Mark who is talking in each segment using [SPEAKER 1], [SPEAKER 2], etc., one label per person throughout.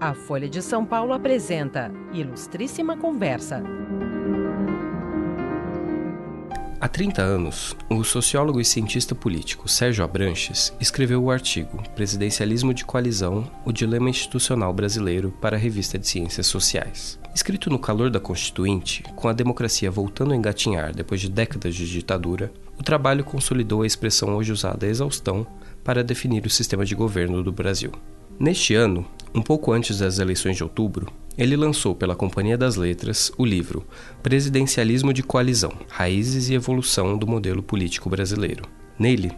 [SPEAKER 1] A Folha de São Paulo apresenta Ilustríssima Conversa.
[SPEAKER 2] Há 30 anos, o sociólogo e cientista político Sérgio Abranches escreveu o artigo Presidencialismo de Coalizão: O Dilema Institucional Brasileiro para a Revista de Ciências Sociais. Escrito no calor da Constituinte, com a democracia voltando a engatinhar depois de décadas de ditadura, o trabalho consolidou a expressão hoje usada exaustão para definir o sistema de governo do Brasil. Neste ano, um pouco antes das eleições de outubro, ele lançou pela Companhia das Letras o livro Presidencialismo de Coalizão: Raízes e Evolução do Modelo Político Brasileiro. Nele,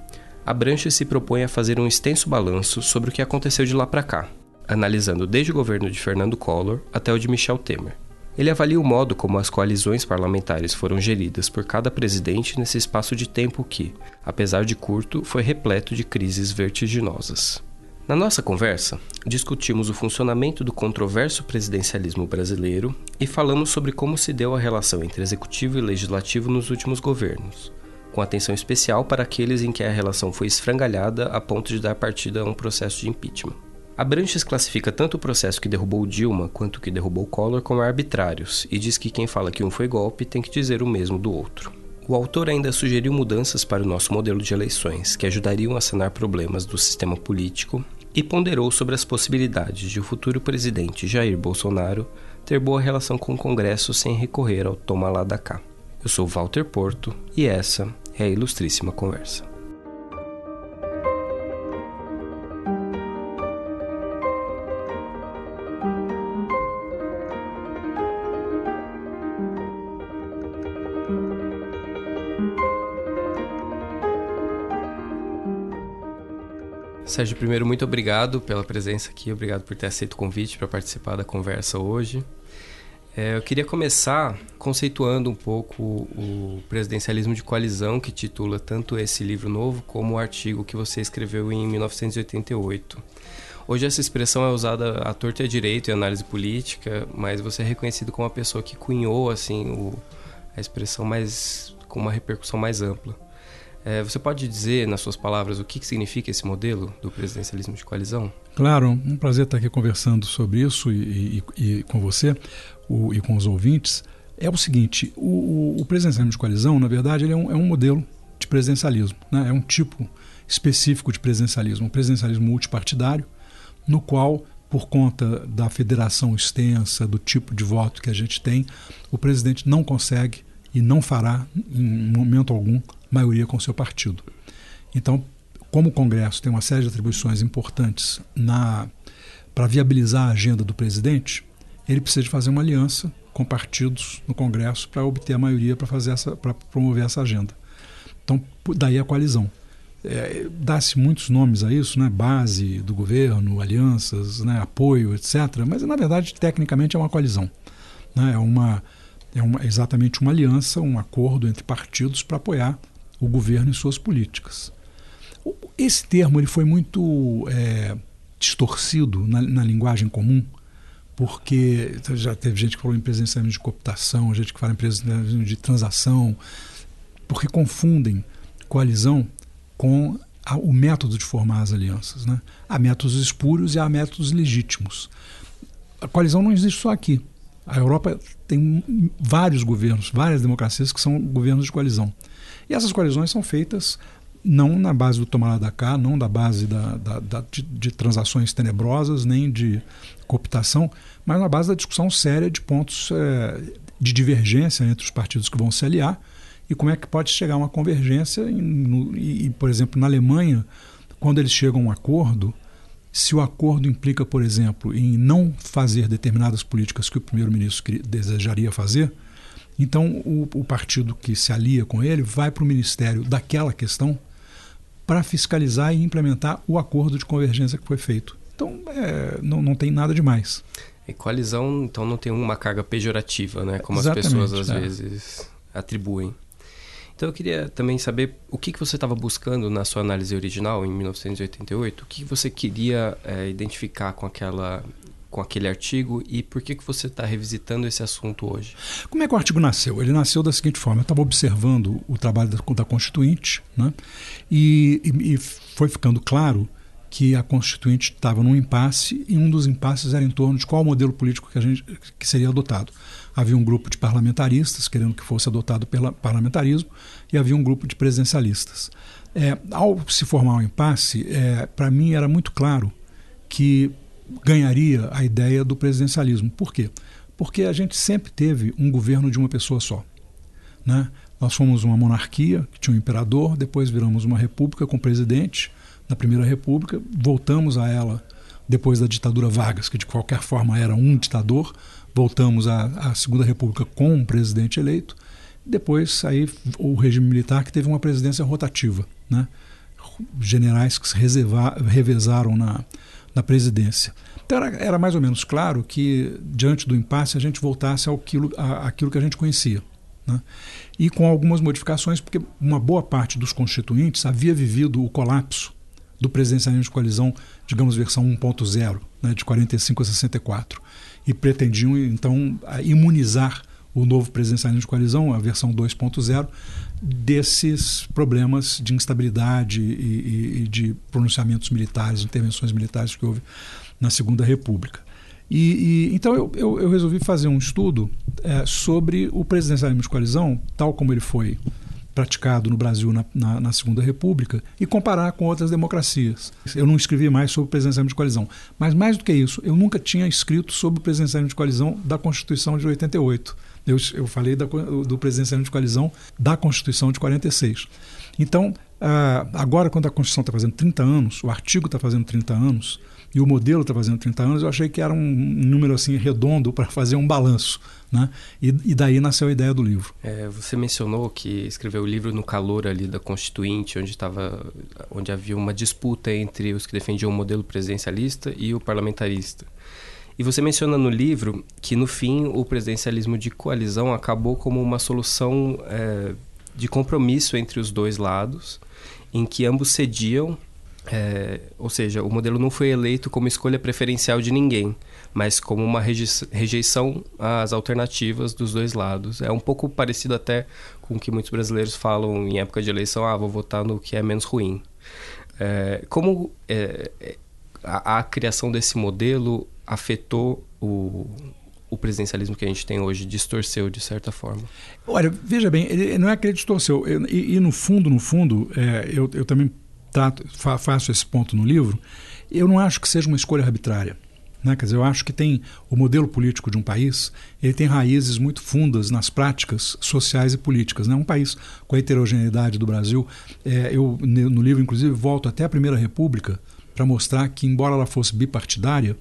[SPEAKER 2] Abranches se propõe a fazer um extenso balanço sobre o que aconteceu de lá para cá, analisando desde o governo de Fernando Collor até o de Michel Temer. Ele avalia o modo como as coalizões parlamentares foram geridas por cada presidente nesse espaço de tempo que, apesar de curto, foi repleto de crises vertiginosas. Na nossa conversa, discutimos o funcionamento do controverso presidencialismo brasileiro e falamos sobre como se deu a relação entre executivo e legislativo nos últimos governos, com atenção especial para aqueles em que a relação foi esfrangalhada a ponto de dar partida a um processo de impeachment. Abranches classifica tanto o processo que derrubou Dilma quanto o que derrubou Collor como arbitrários e diz que quem fala que um foi golpe tem que dizer o mesmo do outro. O autor ainda sugeriu mudanças para o nosso modelo de eleições que ajudariam a sanar problemas do sistema político e ponderou sobre as possibilidades de o futuro presidente Jair Bolsonaro ter boa relação com o Congresso sem recorrer ao toma lá da cá. Eu sou Walter Porto e essa é a Ilustríssima Conversa. Sérgio, primeiro, muito obrigado pela presença aqui, obrigado por ter aceito o convite para participar da conversa hoje. É, eu queria começar conceituando um pouco o presidencialismo de coalizão, que titula tanto esse livro novo como o artigo que você escreveu em 1988. Hoje essa expressão é usada à torta e à direito em análise política, mas você é reconhecido como a pessoa que cunhou assim o, a expressão mais com uma repercussão mais ampla. É, você pode dizer, nas suas palavras, o que, que significa esse modelo do presidencialismo de coalizão?
[SPEAKER 3] Claro, um prazer estar aqui conversando sobre isso e, e, e com você o, e com os ouvintes. É o seguinte: o, o presidencialismo de coalizão, na verdade, ele é um, é um modelo de presidencialismo, né? é um tipo específico de presidencialismo, um presidencialismo multipartidário, no qual, por conta da federação extensa, do tipo de voto que a gente tem, o presidente não consegue e não fará, em momento algum, maioria com seu partido. Então, como o Congresso tem uma série de atribuições importantes para viabilizar a agenda do presidente, ele precisa de fazer uma aliança com partidos no Congresso para obter a maioria para fazer essa para promover essa agenda. Então, daí a coalizão. É, Dá-se muitos nomes a isso, né? base do governo, alianças, né? apoio, etc. Mas, na verdade, tecnicamente é uma coalizão. Né? É, uma, é uma, exatamente uma aliança, um acordo entre partidos para apoiar o governo e suas políticas. Esse termo ele foi muito é, distorcido na, na, linguagem comum, porque já teve gente que falou em presenciamento de cooptação, gente que fala em presenciamento de transação, porque confundem coalizão com a, o método de formar as alianças. Né? Há métodos espúrios e há métodos legítimos. A coalizão não existe só aqui. A Europa tem vários governos, várias democracias que são governos de coalizão. E essas coalizões são feitas não na base do tomar da cá, não da base da, da, da de, de, transações tenebrosas, nem de cooptação, mas na base da discussão séria de pontos é, de divergência entre os partidos que vão se aliar e como é que pode chegar a uma convergência. No, e, por exemplo, na Alemanha, quando eles chegam a um acordo, se o acordo implica, por exemplo, em não fazer determinadas políticas que o primeiro-ministro desejaria fazer, então, o, o partido que se alia com ele vai para o ministério daquela questão para fiscalizar e implementar o acordo de convergência que foi feito. Então, é, não, não tem nada demais.
[SPEAKER 2] E coalizão, então, não tem uma carga pejorativa, né? Como Exatamente, as pessoas às é. vezes atribuem. Então, eu queria também saber o que, que você estava buscando na sua análise original, em 1988. O que você queria é, identificar com aquela com aquele artigo e por que, que você está revisitando esse assunto hoje?
[SPEAKER 3] Como é que o artigo nasceu? Ele nasceu da seguinte forma: eu estava observando o trabalho da, da Constituinte né? e, e, e foi ficando claro que a Constituinte estava num impasse e um dos impasses era em torno de qual modelo político que, a gente, que seria adotado. Havia um grupo de parlamentaristas querendo que fosse adotado pelo parlamentarismo e havia um grupo de presidencialistas. É, ao se formar um impasse, é, para mim era muito claro que ganharia a ideia do presidencialismo. Por quê? Porque a gente sempre teve um governo de uma pessoa só. Né? Nós fomos uma monarquia, que tinha um imperador, depois viramos uma república com presidente na Primeira República, voltamos a ela depois da ditadura Vargas, que de qualquer forma era um ditador, voltamos à, à Segunda República com um presidente eleito, depois aí o regime militar que teve uma presidência rotativa, né? generais que se reservar, revezaram na, na presidência. Então era, era, mais ou menos claro que, diante do impasse, a gente voltasse àquilo, àquilo que a gente conhecia. Né? E com algumas modificações, porque uma boa parte dos constituintes havia vivido o colapso do presidencialismo de coalizão, digamos, versão 1.0, né, de 45 a 64, e pretendiam, então, imunizar o novo presidencialismo de coalizão, a versão 2.0, desses problemas de instabilidade e, e, e, de pronunciamentos militares, intervenções militares que houve na Segunda República. E, e então eu, eu, eu, resolvi fazer um estudo é, sobre o presidencialismo de coalizão, tal como ele foi praticado no Brasil na, na, na, Segunda República e comparar com outras democracias. Eu não escrevi mais sobre o presidencialismo de coalizão, mas mais do que isso, eu nunca tinha escrito sobre o presidencialismo de coalizão da Constituição de 88. Eu, eu falei da, do presidencialismo de coalizão da Constituição de 46. Então, ah, agora, quando a Constituição está fazendo 30 anos, o artigo está fazendo 30 anos, e o modelo está fazendo 30 anos, eu achei que era um número assim redondo para fazer um balanço. Né? E, e, daí nasceu a ideia do livro.
[SPEAKER 2] É, você mencionou que escreveu o livro no calor ali da Constituinte, onde, tava, onde havia uma disputa entre os que defendiam o modelo presidencialista e o parlamentarista. E você menciona no livro que, no fim, o presidencialismo de coalizão acabou como uma solução é, de compromisso entre os dois lados, em que ambos cediam é, ou seja, o modelo não foi eleito como escolha preferencial de ninguém, mas como uma rejeição às alternativas dos dois lados. É um pouco parecido até com o que muitos brasileiros falam em época de eleição: ah, vou votar no que é menos ruim. É, como a, a, criação desse modelo afetou o, o presidencialismo que a gente tem hoje, distorceu de certa forma?
[SPEAKER 3] Olha, veja bem, ele, não é que ele distorceu, e, e no fundo, no fundo, é, eu, eu também trato, fa, faço esse ponto no livro, eu não acho que seja uma escolha arbitrária. Né? Quer dizer, eu acho que tem o modelo político de um país, ele tem raízes muito fundas nas práticas sociais e políticas. Né? Um país com a heterogeneidade do Brasil, é, eu no livro inclusive volto até a Primeira República para mostrar que embora ela fosse bipartidária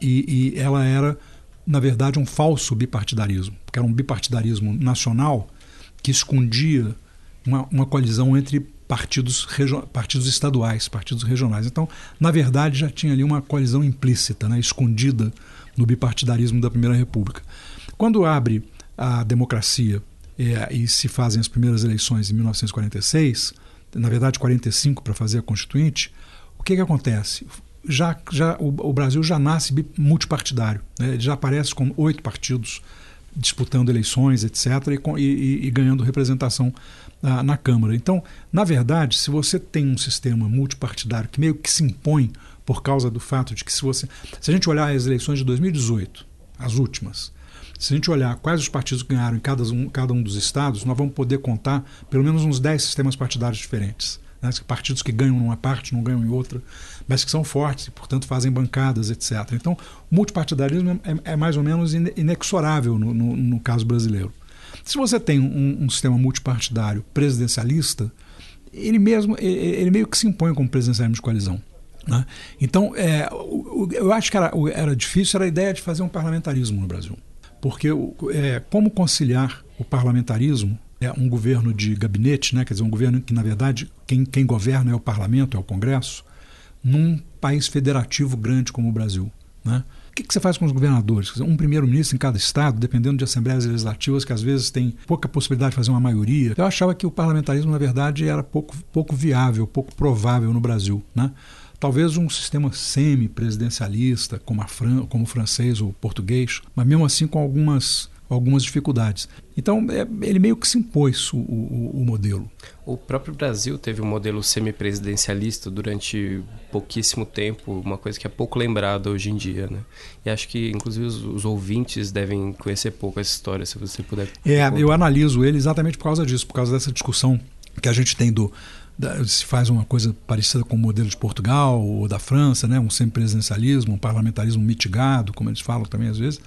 [SPEAKER 3] e, e ela era na verdade um falso bipartidarismo, porque era um bipartidarismo nacional que escondia uma, uma colisão entre partidos, partidos estaduais, partidos regionais. Então, na verdade, já tinha ali uma coalizão implícita, né, escondida no bipartidarismo da Primeira República. Quando abre a democracia é, e se fazem as primeiras eleições em 1946, na verdade 45 para fazer a Constituinte, o que, que acontece? Já, já o, o Brasil já nasce multipartidário, né? já aparece com oito partidos disputando eleições, etc., e, e, e ganhando representação na, na, Câmara. Então, na verdade, se você tem um sistema multipartidário que meio que se impõe por causa do fato de que se você. Se a gente olhar as eleições de 2018, as últimas, se a gente olhar quais os partidos ganharam em cada um, cada um dos estados, nós vamos poder contar pelo menos uns 10 sistemas partidários diferentes. Né? Partidos que ganham numa parte, não ganham em outra, mas que são fortes e, portanto, fazem bancadas, etc. Então, o multipartidarismo é, é mais ou menos inexorável no, no, no caso brasileiro. Se você tem um, um sistema multipartidário presidencialista, ele mesmo ele meio que se impõe como presidencialismo de coalizão. Né? Então, é, eu acho que era, era difícil era a ideia de fazer um parlamentarismo no Brasil. Porque é, como conciliar o parlamentarismo, é, um governo de gabinete, né? quer dizer, um governo que, na verdade, quem, quem governa é o parlamento, é o Congresso, num país federativo grande como o Brasil. Né? O que, que você faz com os governadores? Um primeiro-ministro em cada estado, dependendo de assembleias legislativas que às vezes tem pouca possibilidade de fazer uma maioria. Eu achava que o parlamentarismo, na verdade, era pouco, pouco viável, pouco provável no Brasil. Né? Talvez um sistema semi-presidencialista, como, como o francês ou o português, mas mesmo assim com algumas algumas dificuldades. Então, é, ele meio que se impôs o, o, o, modelo.
[SPEAKER 2] O próprio Brasil teve um modelo semipresidencialista durante pouquíssimo tempo, uma coisa que é pouco lembrada hoje em dia, né? E acho que, inclusive, os, os ouvintes devem conhecer pouco essa história, se você puder.
[SPEAKER 3] É, eu analiso ele exatamente por causa disso, por causa dessa discussão que a gente tem do se faz uma coisa parecida com o modelo de Portugal ou da França, né? um semipresidencialismo, um parlamentarismo mitigado, como eles falam também às vezes.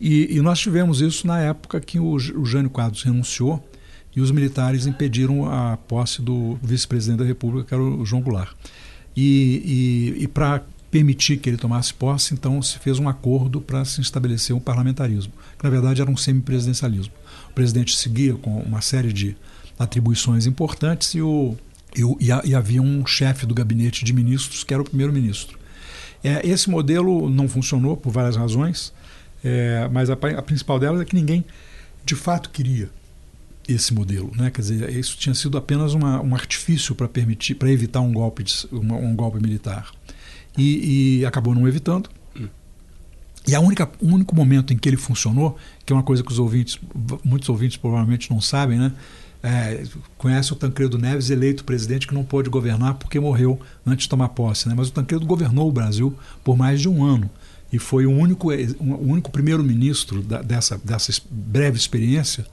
[SPEAKER 3] E, e nós tivemos isso na época que o, o Jânio Quadros renunciou e os militares impediram a posse do vice-presidente da República, que era o João Goulart. E, e, e para permitir que ele tomasse posse, então se fez um acordo para se estabelecer um parlamentarismo, que na verdade era um semipresidencialismo. O presidente seguia com uma série de atribuições importantes e o e, e, havia um chefe do gabinete de ministros que era o primeiro-ministro. É, esse modelo não funcionou por várias razões, é, mas a, a, principal delas é que ninguém de fato queria esse modelo, né? Quer dizer, isso tinha sido apenas uma, um artifício para permitir, para evitar um golpe, de, um golpe militar, e, e acabou não evitando. E a única, o único momento em que ele funcionou, que é uma coisa que os ouvintes, muitos ouvintes provavelmente não sabem, né? É, conhece o Tancredo Neves, eleito presidente que não pôde governar porque morreu antes de tomar posse. Né? Mas o Tancredo governou o Brasil por mais de um ano e foi o único, o único primeiro-ministro dessa, dessa breve experiência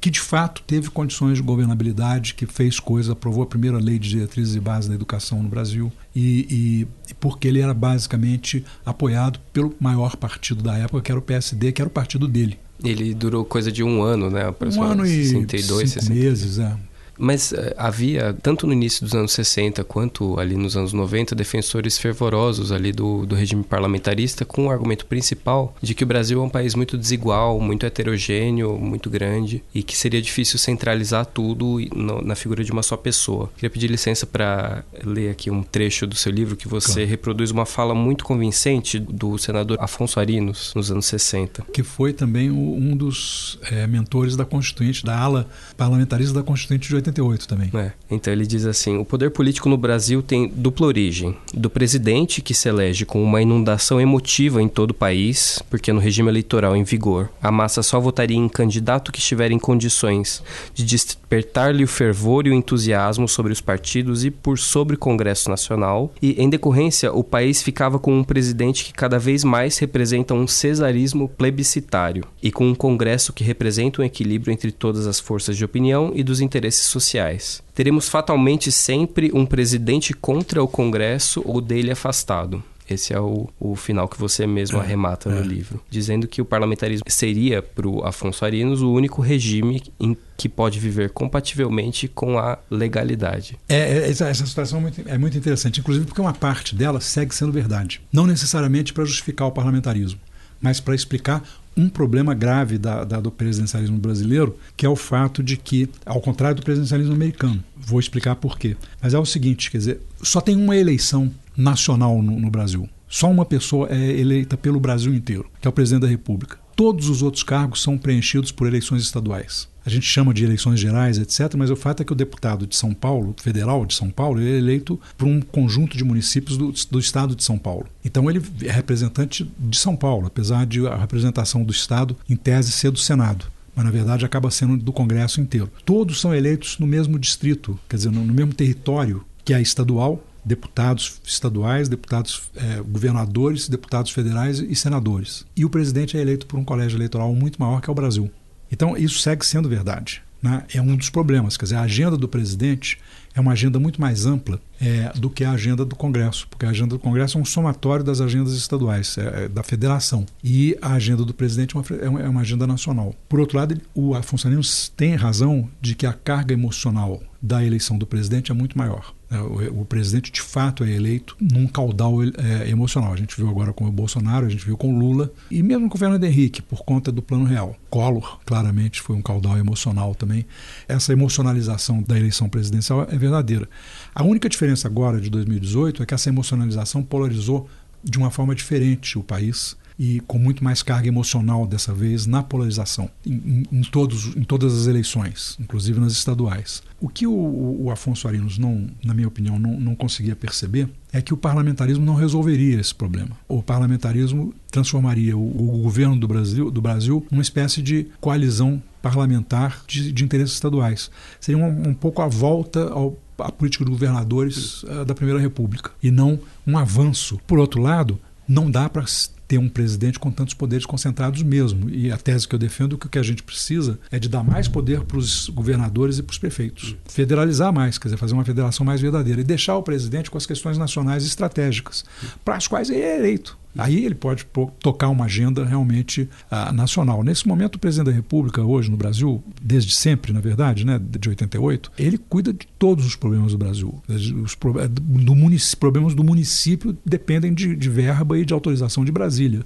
[SPEAKER 3] que de fato teve condições de governabilidade, que fez coisas, aprovou a primeira lei de diretrizes e bases da educação no Brasil, e, e, porque ele era basicamente apoiado pelo maior partido da época, que era o PSD, que era o partido dele.
[SPEAKER 2] Ele durou coisa de um ano, né?
[SPEAKER 3] Um ano e 62, cinco 60. meses, é.
[SPEAKER 2] Mas uh, havia, tanto no início dos anos 60 quanto ali nos anos 90, defensores fervorosos ali do, do regime parlamentarista, com o argumento principal de que o Brasil é um país muito desigual, muito heterogêneo, muito grande e que seria difícil centralizar tudo no, na figura de uma só pessoa. Queria pedir licença para ler aqui um trecho do seu livro que você claro. reproduz uma fala muito convincente do senador Afonso Arinos nos anos 60.
[SPEAKER 3] Que foi também um dos é, mentores da Constituinte, da ala parlamentarista da Constituinte de 80 88 também.
[SPEAKER 2] É. Então ele diz assim: o poder político no Brasil tem dupla origem. Do presidente, que se elege com uma inundação emotiva em todo o país, porque no regime eleitoral em vigor, a massa só votaria em candidato que estiver em condições de despertar-lhe o fervor e o entusiasmo sobre os partidos e por sobre o Congresso Nacional. E, em decorrência, o país ficava com um presidente que cada vez mais representa um cesarismo plebiscitário e com um Congresso que representa um equilíbrio entre todas as forças de opinião e dos interesses sociais. Teremos fatalmente sempre um presidente contra o Congresso ou dele afastado. Esse é o, o final que você mesmo é, arremata no é. livro, dizendo que o parlamentarismo seria, para o Afonso Arinos, o único regime em que pode viver compativelmente com a legalidade.
[SPEAKER 3] É, é essa, essa situação é muito, é muito interessante, inclusive porque uma parte dela segue sendo verdade. Não necessariamente para justificar o parlamentarismo, mas para explicar um problema grave da, da, do presidencialismo brasileiro, que é o fato de que, ao contrário do presidencialismo americano, vou explicar por quê. Mas é o seguinte, quer dizer, só tem uma eleição nacional no, no Brasil. Só uma pessoa é eleita pelo Brasil inteiro, que é o presidente da República. Todos os outros cargos são preenchidos por eleições estaduais a gente chama de eleições gerais, etc., mas o fato é que o deputado de São Paulo, federal de São Paulo, ele é eleito por um conjunto de municípios do, do estado de São Paulo. Então ele é representante de São Paulo, apesar de a representação do estado, em tese, ser do Senado mas na verdade acaba sendo do Congresso inteiro. Todos são eleitos no mesmo distrito, quer dizer, no, mesmo território que é estadual, deputados estaduais, deputados é, governadores, deputados federais e senadores. E o presidente é eleito por um colégio eleitoral muito maior que é o Brasil. Então, isso segue sendo verdade. Né? É um dos problemas. Quer dizer, a agenda do presidente é uma agenda muito mais ampla é, do que a agenda do Congresso, porque a agenda do Congresso é um somatório das agendas estaduais, é, é da federação. E a agenda do presidente é uma, é uma agenda nacional. Por outro lado, o Afonso Arinos tem razão de que a carga emocional da eleição do presidente é muito maior. É, o, presidente de fato é eleito num caudal é, emocional. A gente viu agora com o Bolsonaro, a gente viu com o Lula e mesmo com o Fernando Henrique, por conta do plano real. Collor, claramente, foi um caudal emocional também. Essa emocionalização da eleição presidencial é verdadeira. A única diferença agora de 2018 é que essa emocionalização polarizou de uma forma diferente o país e com muito mais carga emocional dessa vez na polarização, em, em todos, em todas as eleições, inclusive nas estaduais. O que o, o Afonso Arinos, não, na minha opinião, não, não conseguia perceber é que o parlamentarismo não resolveria esse problema. O parlamentarismo transformaria o, o governo do Brasil, do Brasil numa espécie de coalizão parlamentar de, de interesses estaduais. Seria um, um pouco a volta ao a política de governadores uh, da Primeira República e não um avanço. Por outro lado, não dá para ter um presidente com tantos poderes concentrados mesmo. E a tese que eu defendo é que o que a gente precisa é de dar mais poder para os governadores e para os prefeitos. Federalizar mais, quer dizer, fazer uma federação mais verdadeira e deixar o presidente com as questões nacionais estratégicas, para as quais ele é eleito. Aí ele pode tocar uma agenda realmente uh, nacional. Nesse momento, o presidente da República, hoje no Brasil, desde sempre, na verdade, né, de 88, ele cuida de todos os problemas do Brasil. Os do problemas do município dependem de, de verba e de autorização de Brasília.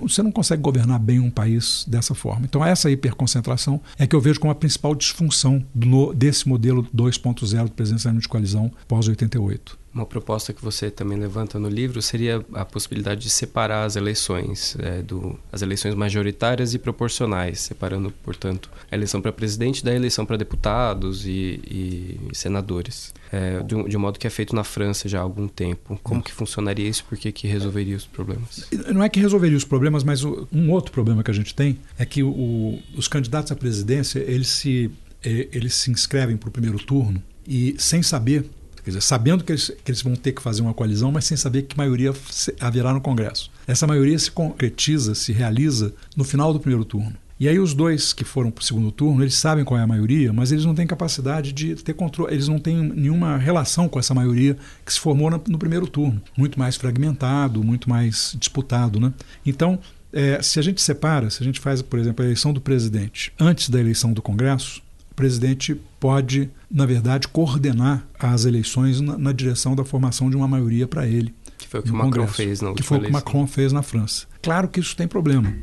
[SPEAKER 3] Você não consegue governar bem um país dessa forma. Então, essa hiperconcentração é que eu vejo como a principal disfunção do, desse modelo 2.0 do presidencialismo de coalizão pós-88.
[SPEAKER 2] Uma proposta que você também levanta no livro seria a possibilidade de separar as eleições, é, do, as eleições majoritárias e proporcionais, separando, portanto, a eleição para presidente da eleição para deputados e, e senadores, é, de, um, de, um, modo que é feito na França já há algum tempo. Como que funcionaria isso? Por que, que resolveria os problemas?
[SPEAKER 3] Não é que resolveria os problemas, mas o, um outro problema que a gente tem é que o, os candidatos à presidência eles se, eles se inscrevem para o primeiro turno e sem saber Quer dizer, sabendo que eles, que eles vão ter que fazer uma coalizão, mas sem saber que maioria haverá no Congresso. Essa maioria se concretiza, se realiza no final do primeiro turno. E aí os dois que foram para o segundo turno, eles sabem qual é a maioria, mas eles não têm capacidade de ter controle, eles não têm nenhuma relação com essa maioria que se formou no primeiro turno, muito mais fragmentado, muito mais disputado, né? Então, é, se a gente separa, se a gente faz, por exemplo, a eleição do presidente antes da eleição do Congresso, o presidente pode, na verdade, coordenar as eleições na, na direção da formação de uma maioria para ele.
[SPEAKER 2] Que foi o que o Macron Congresso, fez na
[SPEAKER 3] Que foi o que Macron fez na França. Claro que isso tem problema.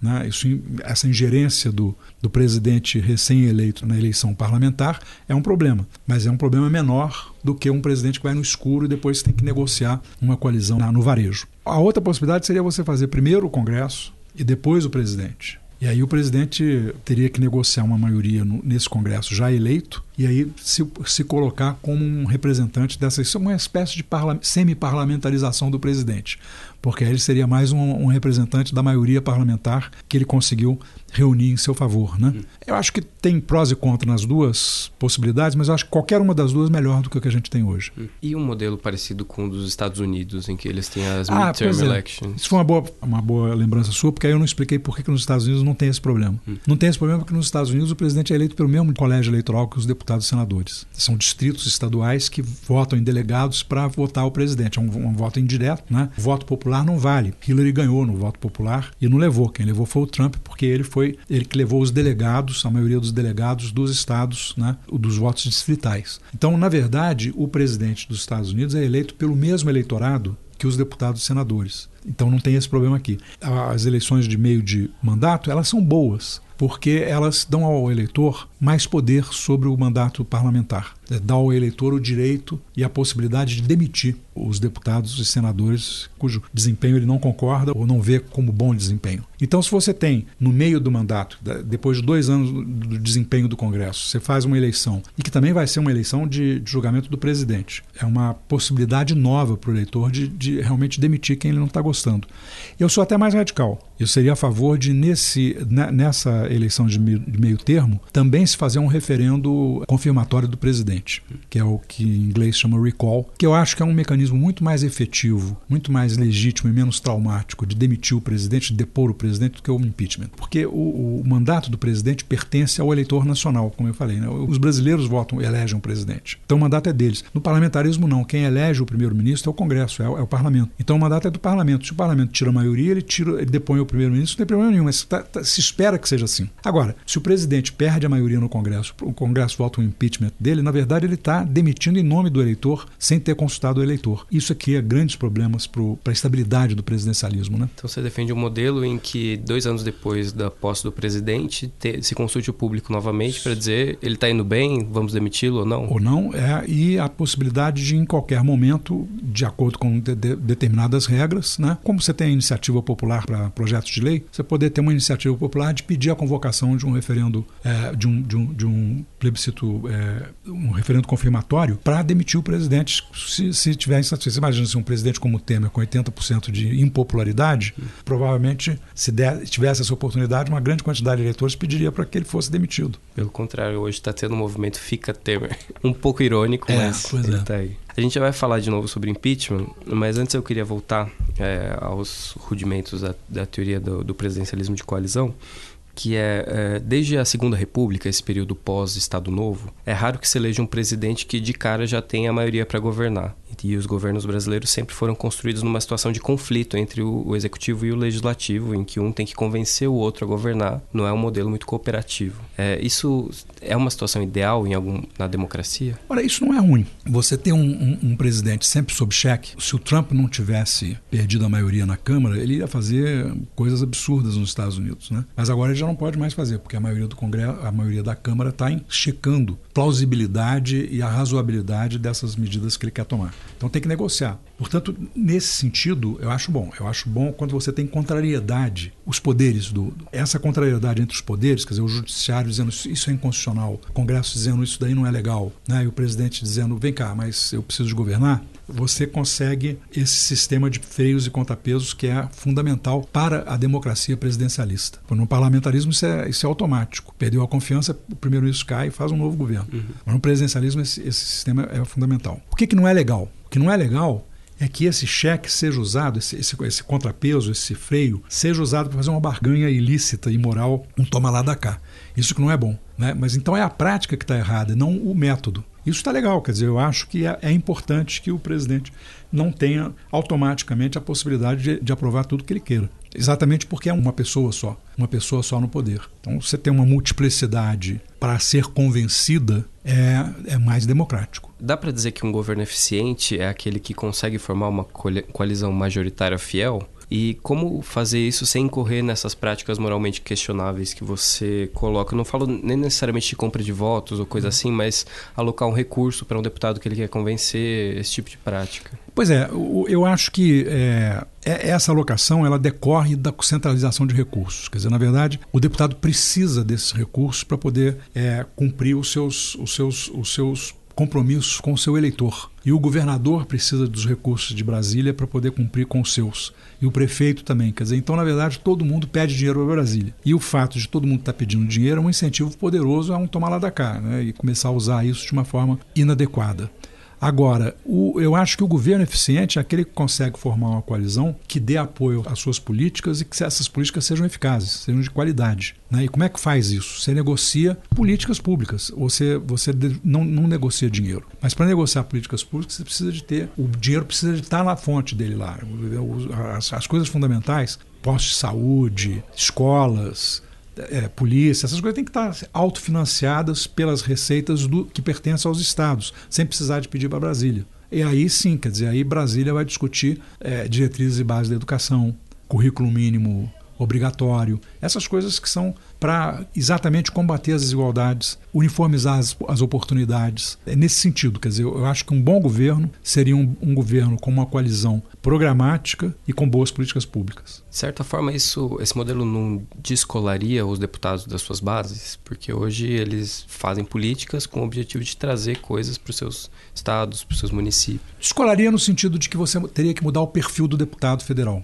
[SPEAKER 3] Né? Isso, essa ingerência do, do presidente recém-eleito na eleição parlamentar é um problema, mas é um problema menor do que um presidente que vai no escuro e depois tem que negociar uma coalizão no varejo. A outra possibilidade seria você fazer primeiro o Congresso e depois o presidente. E aí o presidente teria que negociar uma maioria no, nesse Congresso já eleito e aí se, se colocar como um representante dessa. Isso é uma espécie de semi-parlamentarização do presidente, porque aí ele seria mais um, um, representante da maioria parlamentar que ele conseguiu reunir em seu favor. Né? Eu acho que tem prós e contras nas duas possibilidades, mas eu acho que qualquer uma das duas é melhor do que o que a gente tem hoje.
[SPEAKER 2] Uhum. E um modelo parecido com o dos Estados Unidos, em que eles têm as ah, midterm
[SPEAKER 3] é.
[SPEAKER 2] elections?
[SPEAKER 3] Isso foi uma boa, uma boa lembrança sua, porque aí eu não expliquei por que, nos Estados Unidos não tem esse problema. Uhum. Não tem esse problema porque nos Estados Unidos o presidente é eleito pelo mesmo colégio eleitoral que os deputados deputados e senadores. São distritos estaduais que votam em delegados para votar o presidente. É um, um, voto indireto, né? O voto popular não vale. Hillary ganhou no voto popular e não levou. Quem levou foi o Trump, porque ele foi ele que levou os delegados, a maioria dos delegados dos estados, né? Dos votos distritais. Então, na verdade, o presidente dos Estados Unidos é eleito pelo mesmo eleitorado que os deputados e senadores. Então não tem esse problema aqui. As eleições de meio de mandato, elas são boas porque elas dão ao eleitor mais poder sobre o mandato parlamentar. É, dá ao eleitor o direito e a possibilidade de demitir os deputados e senadores cujo desempenho ele não concorda ou não vê como bom desempenho. Então, se você tem, no meio do mandato, depois de dois anos do desempenho do Congresso, você faz uma eleição, e que também vai ser uma eleição de, de julgamento do presidente, é uma possibilidade nova para o eleitor de, de realmente demitir quem ele não está gostando. Eu sou até mais radical. Eu seria a favor de, nesse, nessa eleição de meio, de meio termo, também se fazer um referendo confirmatório do presidente, que é o que em inglês chama recall, que eu acho que é um mecanismo muito mais efetivo, muito mais legítimo e menos traumático de demitir o presidente, de depor o presidente, do que o impeachment. Porque o, o mandato do presidente pertence ao eleitor nacional, como eu falei. Né? Os brasileiros votam, elegem o presidente. Então o mandato é deles. No parlamentarismo, não. Quem elege o primeiro-ministro é o Congresso, é o, é o, parlamento. Então o mandato é do parlamento. Se o parlamento tira a maioria, ele, tira, ele depõe o primeiro-ministro, não tem problema nenhum, mas tá, tá, se espera que seja assim. Agora, se o presidente perde a maioria no Congresso, o Congresso vota o impeachment dele, na verdade ele está demitindo em nome do eleitor, sem ter consultado o eleitor. Isso aqui é grandes problemas para a estabilidade do presidencialismo. Né?
[SPEAKER 2] Então você defende um modelo em que dois anos depois da posse do presidente te, se consulte o público novamente para dizer ele está indo bem, vamos demiti-lo ou não?
[SPEAKER 3] Ou não, é, e a possibilidade de em qualquer momento, de acordo com de, de, determinadas regras, né? como você tem a iniciativa popular para projetos de lei, você poder ter uma iniciativa popular de pedir a convocação de um referendo, é, de, um, de, um, de um plebiscito, é, um referendo confirmatório para demitir o presidente se, se tiver insatisfeito. Você imagina se um presidente como o Temer, com 80% de impopularidade, provavelmente, se der, tivesse essa oportunidade, uma grande quantidade de eleitores pediria para que ele fosse demitido.
[SPEAKER 2] Pelo contrário, hoje está tendo um movimento Fica Temer. Um pouco irônico, é, mas está é. aí. A gente vai falar de novo sobre impeachment, mas antes eu queria voltar é, aos rudimentos da, da teoria do, do, presidencialismo de coalizão, que é, é, desde a Segunda República, esse período pós-Estado Novo, é raro que se eleja um presidente que de cara já tenha a maioria para governar e os governos brasileiros sempre foram construídos numa situação de conflito entre o, o, executivo e o legislativo, em que um tem que convencer o outro a governar. Não é um modelo muito cooperativo. É, isso é uma situação ideal em algum, na democracia?
[SPEAKER 3] Olha, isso não é ruim. Você ter um, um, um presidente sempre sob cheque. Se o Trump não tivesse perdido a maioria na Câmara, ele ia fazer coisas absurdas nos Estados Unidos, né? Mas agora ele já não pode mais fazer, porque a maioria do Congresso, a maioria da Câmara está checando plausibilidade e a razoabilidade dessas medidas que ele quer tomar. Então tem que negociar. Portanto, nesse sentido, eu acho bom. Eu acho bom quando você tem contrariedade, os poderes do. Essa contrariedade entre os poderes, quer dizer, o judiciário dizendo isso é inconstitucional, o Congresso dizendo isso daí não é legal, né? e o presidente dizendo, vem cá, mas eu preciso governar você consegue esse sistema de freios e contrapesos que é fundamental para a democracia presidencialista. No parlamentarismo isso é, isso é automático. Perdeu a confiança, o primeiro-ministro cai e faz um novo governo. Uhum. Mas no presidencialismo esse, esse, sistema é fundamental. O que, que não é legal? O que não é legal é que esse cheque seja usado, esse, esse, esse contrapeso, esse freio, seja usado para fazer uma barganha ilícita e imoral, um toma lá da cá. Isso que não é bom. Né? Mas então é a prática que está errada, não o método. Isso está legal, quer dizer, eu acho que é, é, importante que o presidente não tenha automaticamente a possibilidade de, de, aprovar tudo que ele queira. Exatamente porque é uma pessoa só, uma pessoa só no poder. Então, você tem uma multiplicidade para ser convencida é, é mais democrático.
[SPEAKER 2] Dá para dizer que um governo eficiente é aquele que consegue formar uma coalizão majoritária fiel? E como fazer isso sem incorrer nessas práticas moralmente questionáveis que você coloca? Eu não falo nem necessariamente de compra de votos ou coisa assim, mas alocar um recurso para um deputado que ele quer convencer, esse tipo de prática.
[SPEAKER 3] Pois é, eu acho que é, é, essa alocação ela decorre da centralização de recursos. Quer dizer, na verdade, o deputado precisa desses recursos para poder é, cumprir os seus, os seus, os seus compromissos com seu eleitor. E o governador precisa dos recursos de Brasília para poder cumprir com os seus. E o prefeito também. Quer dizer, então, na verdade, todo mundo pede dinheiro para Brasília. E o fato de todo mundo estar tá pedindo dinheiro é um incentivo poderoso a um tomar lá da cá né? e começar a usar isso de uma forma inadequada. Agora, o, eu acho que o governo eficiente é aquele que consegue formar uma coalizão que dê apoio às suas políticas e que essas políticas sejam eficazes, sejam de qualidade. Né? E como é que faz isso? Você negocia políticas públicas. Você, você não, não negocia dinheiro. Mas para negociar políticas públicas, você precisa de ter. O dinheiro precisa de estar na fonte dele lá. As, as coisas fundamentais, postos de saúde, escolas, é, polícia, essas coisas têm que estar autofinanciadas pelas receitas do, que pertencem aos estados, sem precisar de pedir para Brasília. E aí sim, quer dizer, aí Brasília vai discutir é, diretrizes e bases da educação, currículo mínimo obrigatório, essas coisas que são para exatamente combater as desigualdades, uniformizar as, as, oportunidades. É nesse sentido, quer dizer, eu acho que um bom governo seria um, um, governo com uma coalizão programática e com boas políticas públicas.
[SPEAKER 2] De certa forma, isso, esse modelo não descolaria os deputados das suas bases, porque hoje eles fazem políticas com o objetivo de trazer coisas para os seus estados, para os seus municípios.
[SPEAKER 3] Descolaria no sentido de que você teria que mudar o perfil do deputado federal.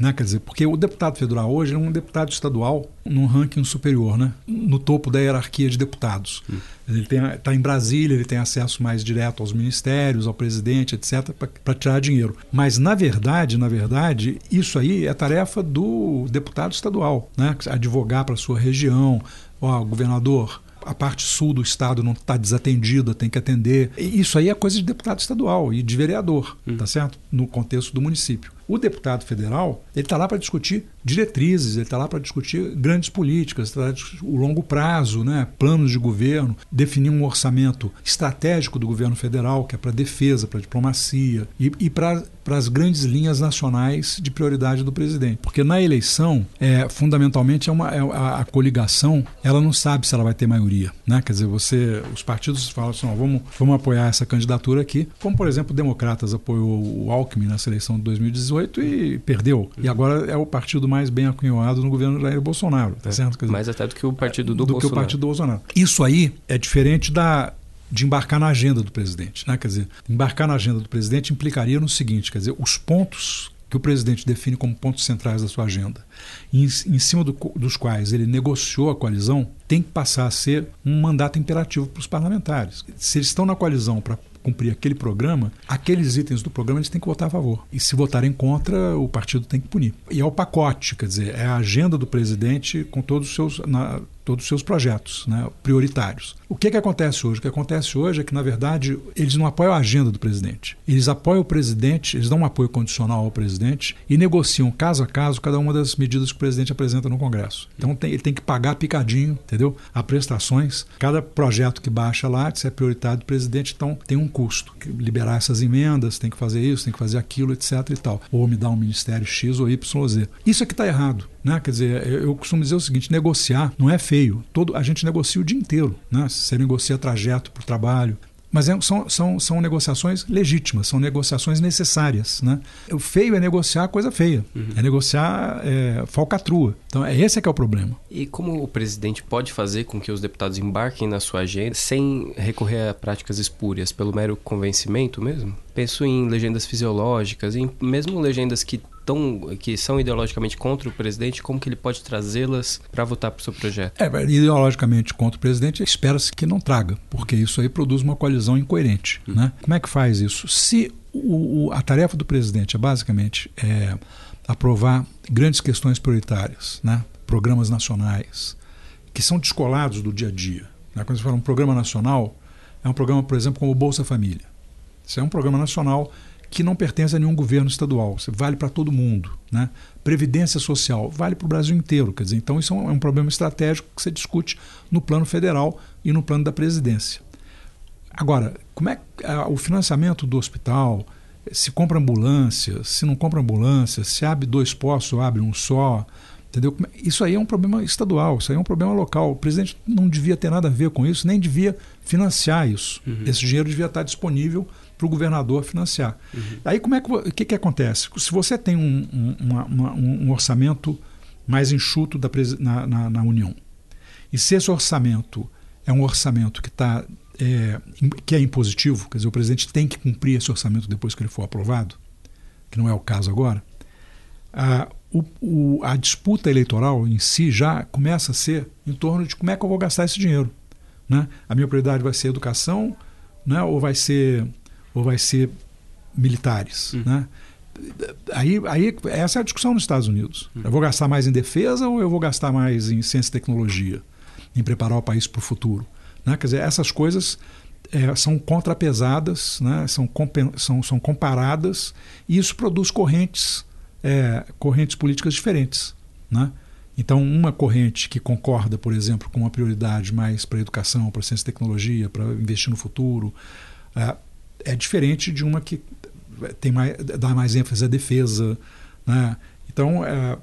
[SPEAKER 3] Né? Quer dizer, porque o deputado federal hoje é um deputado estadual num ranking superior, né? no topo da hierarquia de deputados. Hum. Ele está em Brasília, ele tem acesso mais direto aos ministérios, ao presidente, etc., para tirar dinheiro. Mas, na verdade, na verdade, isso aí é tarefa do deputado estadual, né? advogar para a sua região, ó, governador, a parte sul do estado não está desatendida, tem que atender. Isso aí é coisa de deputado estadual e de vereador, hum. tá certo? No contexto do município. O deputado federal, ele está lá para discutir diretrizes, ele está lá para discutir grandes políticas, tá o longo prazo, né, planos de governo, definir um orçamento estratégico do governo federal, que é para defesa, para diplomacia e, e para as grandes linhas nacionais de prioridade do presidente. Porque na eleição, é, fundamentalmente, é uma, é, a, a, coligação ela não sabe se ela vai ter maioria. Né? Quer dizer, você, os partidos falam assim, vamos, vamos apoiar essa candidatura aqui, como por exemplo Democratas apoiou o Alckmin nessa eleição de 2018 e perdeu. E agora é o partido mais bem acunhado no governo Jair Bolsonaro. Tá
[SPEAKER 2] é,
[SPEAKER 3] certo?
[SPEAKER 2] Dizer, mais até do que o partido do,
[SPEAKER 3] do
[SPEAKER 2] Bolsonaro.
[SPEAKER 3] que o partido do Bolsonaro. Isso aí é diferente da, de embarcar na agenda do presidente. Né? Quer dizer, embarcar na agenda do presidente implicaria no seguinte: quer dizer, os pontos que o presidente define como pontos centrais da sua agenda, em, em cima do, dos quais ele negociou a coalizão, tem que passar a ser um mandato imperativo para os parlamentares. Se eles estão na coalizão para cumprir aquele programa, aqueles itens do programa eles têm que votar a favor. E se votarem contra, o partido tem que punir. E é o pacote, quer dizer, é a agenda do presidente com todos os seus. Na, todos os seus projetos né, prioritários. O que, que acontece hoje? O que acontece hoje é que, na verdade, eles não apoiam a agenda do presidente. Eles apoiam o presidente, eles dão um apoio condicional ao presidente e negociam caso a caso cada uma das medidas que o presidente apresenta no Congresso. Então tem, ele tem que pagar picadinho, entendeu? A prestações. Cada projeto que baixa lá, se é prioritário do presidente, então tem um custo. Liberar essas emendas, tem que fazer isso, tem que fazer aquilo, etc. e tal. Ou me dar um ministério X ou YZ. Isso é que está errado. Né? Quer dizer, eu costumo dizer o seguinte: negociar não é feio. Todo, a gente negocia o dia inteiro. Né? Você negocia trajeto para o trabalho, mas é, são, são, são negociações legítimas, são negociações necessárias. Né? O feio é negociar coisa feia, uhum. é negociar é, falcatrua. Então, é esse é que é o problema.
[SPEAKER 2] E como o presidente pode fazer com que os deputados embarquem na sua agenda sem recorrer a práticas espúrias, pelo mero convencimento mesmo? Penso em legendas fisiológicas, em mesmo legendas que tão, que são ideologicamente contra o presidente, como que ele pode trazê-las para votar para o seu projeto?
[SPEAKER 3] É, ideologicamente contra o presidente, espera-se que não traga, porque isso aí produz uma coalizão incoerente. Uhum. Né? Como é que faz isso? Se o, o, a tarefa do presidente é basicamente é, aprovar grandes questões prioritárias, né? programas nacionais, que são descolados do dia a dia. Né? Quando você fala um programa nacional, é um programa, por exemplo, como o Bolsa Família. Isso é um programa nacional que não pertence a nenhum governo estadual, vale para todo mundo. Né? Previdência social vale para o Brasil inteiro. Quer dizer, então, isso é um, é um problema estratégico que você discute no plano federal e no plano da presidência. Agora, como é o financiamento do hospital? Se compra ambulância, se não compra ambulância, se abre dois postos ou abre um só, entendeu? É, isso aí é um problema estadual, isso aí é um problema local. O presidente não devia ter nada a ver com isso, nem devia financiar isso. Uhum. Esse dinheiro devia estar disponível para o governador financiar. Uhum. Aí como é que, o que, que acontece? Se você tem um, um, uma, uma, um orçamento mais enxuto da, na, na, na, União, e se esse orçamento é um orçamento que está é, que é impositivo, quer dizer, o presidente tem que cumprir esse orçamento depois que ele for aprovado, que não é o caso agora, a, o, o, a disputa eleitoral em si já começa a ser em torno de como é que eu vou gastar esse dinheiro. Né? A minha prioridade vai ser educação, né? ou vai ser ou vai ser militares, uhum. né? Aí, aí essa é a discussão nos Estados Unidos. Uhum. Eu vou gastar mais em defesa ou eu vou gastar mais em ciência e tecnologia, em preparar o país para o futuro? Né? Quer dizer, essas coisas é, são contrapesadas, né? são, são, são comparadas e isso produz correntes, é, correntes políticas diferentes. Né? Então, uma corrente que concorda, por exemplo, com uma prioridade mais para a educação, para a ciência e tecnologia, para investir no futuro, é, é diferente de uma que tem mais, dá mais ênfase à defesa. Né? Então, é,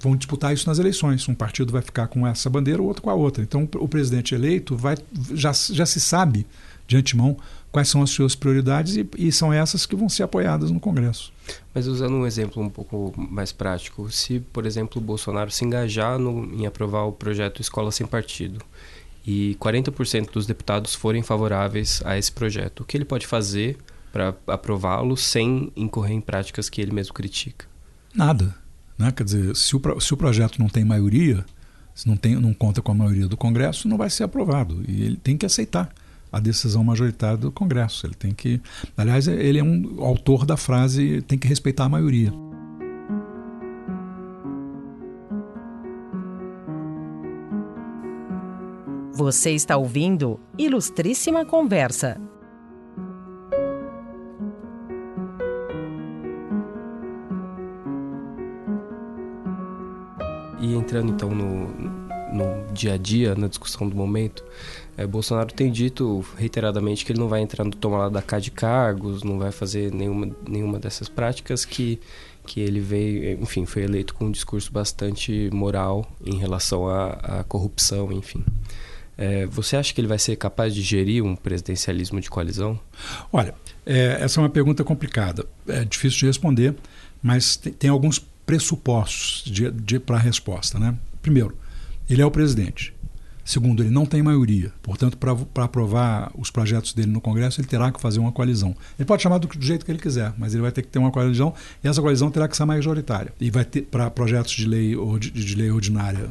[SPEAKER 3] vão disputar isso nas eleições. Um partido vai ficar com essa bandeira, o outro com a outra. Então, o presidente eleito vai, já, já se sabe de antemão quais são as suas prioridades e, e, são essas que vão ser apoiadas no Congresso.
[SPEAKER 2] Mas usando um exemplo um pouco mais prático, se, por exemplo, o Bolsonaro se engajar no, em aprovar o projeto Escola Sem Partido, e 40% dos deputados forem favoráveis a esse projeto. O que ele pode fazer para aprová-lo sem incorrer em práticas que ele mesmo critica?
[SPEAKER 3] Nada. Né? Quer dizer, se o, se o projeto não tem maioria, se não, tem, não conta com a maioria do Congresso, não vai ser aprovado. E ele tem que aceitar a decisão majoritária do Congresso. Ele tem que. Aliás, ele é um autor da frase tem que respeitar a maioria.
[SPEAKER 1] Você está ouvindo Ilustríssima Conversa.
[SPEAKER 2] e entrando então no, no dia a dia, na discussão do momento, é, Bolsonaro tem dito reiteradamente que ele não vai entrar no tomar da cá de cargos, não vai fazer nenhuma, nenhuma dessas práticas que, que ele veio, enfim, foi eleito com um discurso bastante moral em relação à, à corrupção, enfim. É, você acha que ele vai ser capaz de gerir um presidencialismo de coalizão?
[SPEAKER 3] Olha, é, essa é uma pergunta complicada. É difícil de responder, mas tem, tem alguns pressupostos de, de para a resposta. Né? Primeiro, ele é o presidente. Segundo, ele não tem maioria. Portanto, para aprovar os projetos dele no Congresso, ele terá que fazer uma coalizão. Ele pode chamar do, do, jeito que ele quiser, mas ele vai ter que ter uma coalizão e essa coalizão terá que ser majoritária. E vai ter para projetos de lei, de, de lei ordinária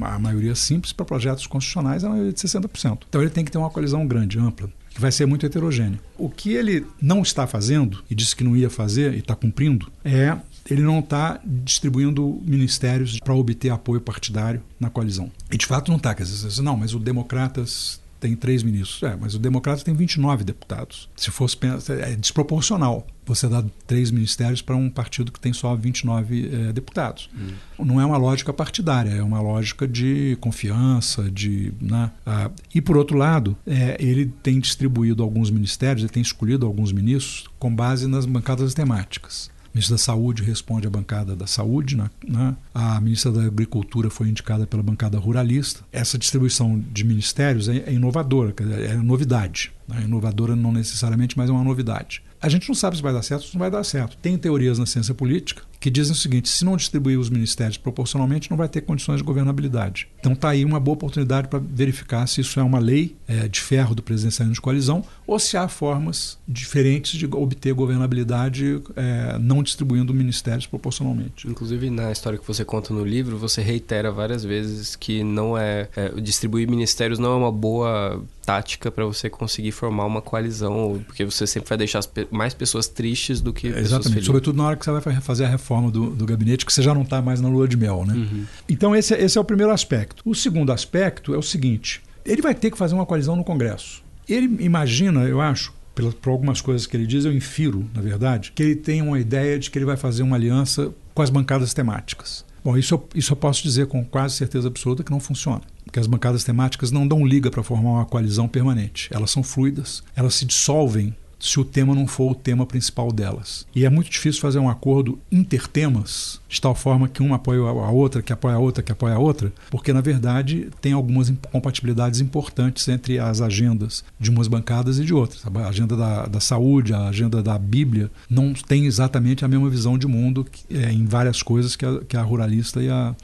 [SPEAKER 3] a maioria simples, para projetos constitucionais a maioria de 60%. Então ele tem que ter uma coalizão grande, ampla que vai ser muito heterogêneo. O que ele não está fazendo, e disse que não ia fazer e está cumprindo, é ele não está distribuindo ministérios para obter apoio partidário na coalizão. E de fato não está. Dizer, não, mas o Democratas tem três ministros. É, mas o Democratas tem 29 deputados. Se fosse é desproporcional você dar três ministérios para um partido que tem só 29 é, deputados. Hum. Não é uma lógica partidária, é uma lógica de confiança, de. Né? Ah, e por outro lado, é, ele tem distribuído alguns ministérios, ele tem escolhido alguns ministros com base nas bancadas temáticas. O ministro da Saúde responde à bancada da Saúde, né? né? a ministra da Agricultura foi indicada pela bancada ruralista. Essa distribuição de ministérios é, é inovadora, é novidade. Né? Inovadora não necessariamente, mas é uma novidade. A gente não sabe se vai dar certo ou se não vai dar certo. Tem teorias na ciência política que dizem o seguinte: se não distribuir os ministérios proporcionalmente, não vai ter condições de governabilidade. Então está aí uma boa oportunidade para verificar se isso é uma lei é, de ferro do presidencialismo de coalizão ou se há formas diferentes de obter governabilidade é, não distribuindo ministérios proporcionalmente.
[SPEAKER 2] Inclusive, na história que você conta no livro, você reitera várias vezes que não é, é distribuir ministérios não é uma boa tática para você conseguir formar uma coalizão, porque você sempre vai deixar mais pessoas tristes do que
[SPEAKER 3] Exatamente,
[SPEAKER 2] felizes.
[SPEAKER 3] sobretudo na hora que você vai fazer a reforma do, do gabinete, que você já não está mais na lua de mel. Né? Uhum. Então, esse, esse é o primeiro aspecto. O segundo aspecto é o seguinte: ele vai ter que fazer uma coalizão no Congresso. Ele imagina, eu acho, por algumas coisas que ele diz, eu infiro, na verdade, que ele tem uma ideia de que ele vai fazer uma aliança com as bancadas temáticas. Bom, isso eu, isso eu posso dizer com quase certeza absoluta que não funciona. Porque as bancadas temáticas não dão liga para formar uma coalizão permanente. Elas são fluidas, elas se dissolvem se o tema não for o tema principal delas. E é muito difícil fazer um acordo intertemas, de tal forma que uma apoia a outra, que apoia a outra, que apoia a outra, porque na verdade tem algumas incompatibilidades importantes entre as agendas de umas bancadas e de outras. A agenda da, da saúde, a agenda da Bíblia, não tem exatamente a mesma visão de mundo é, em várias coisas que a, que a ruralista e a,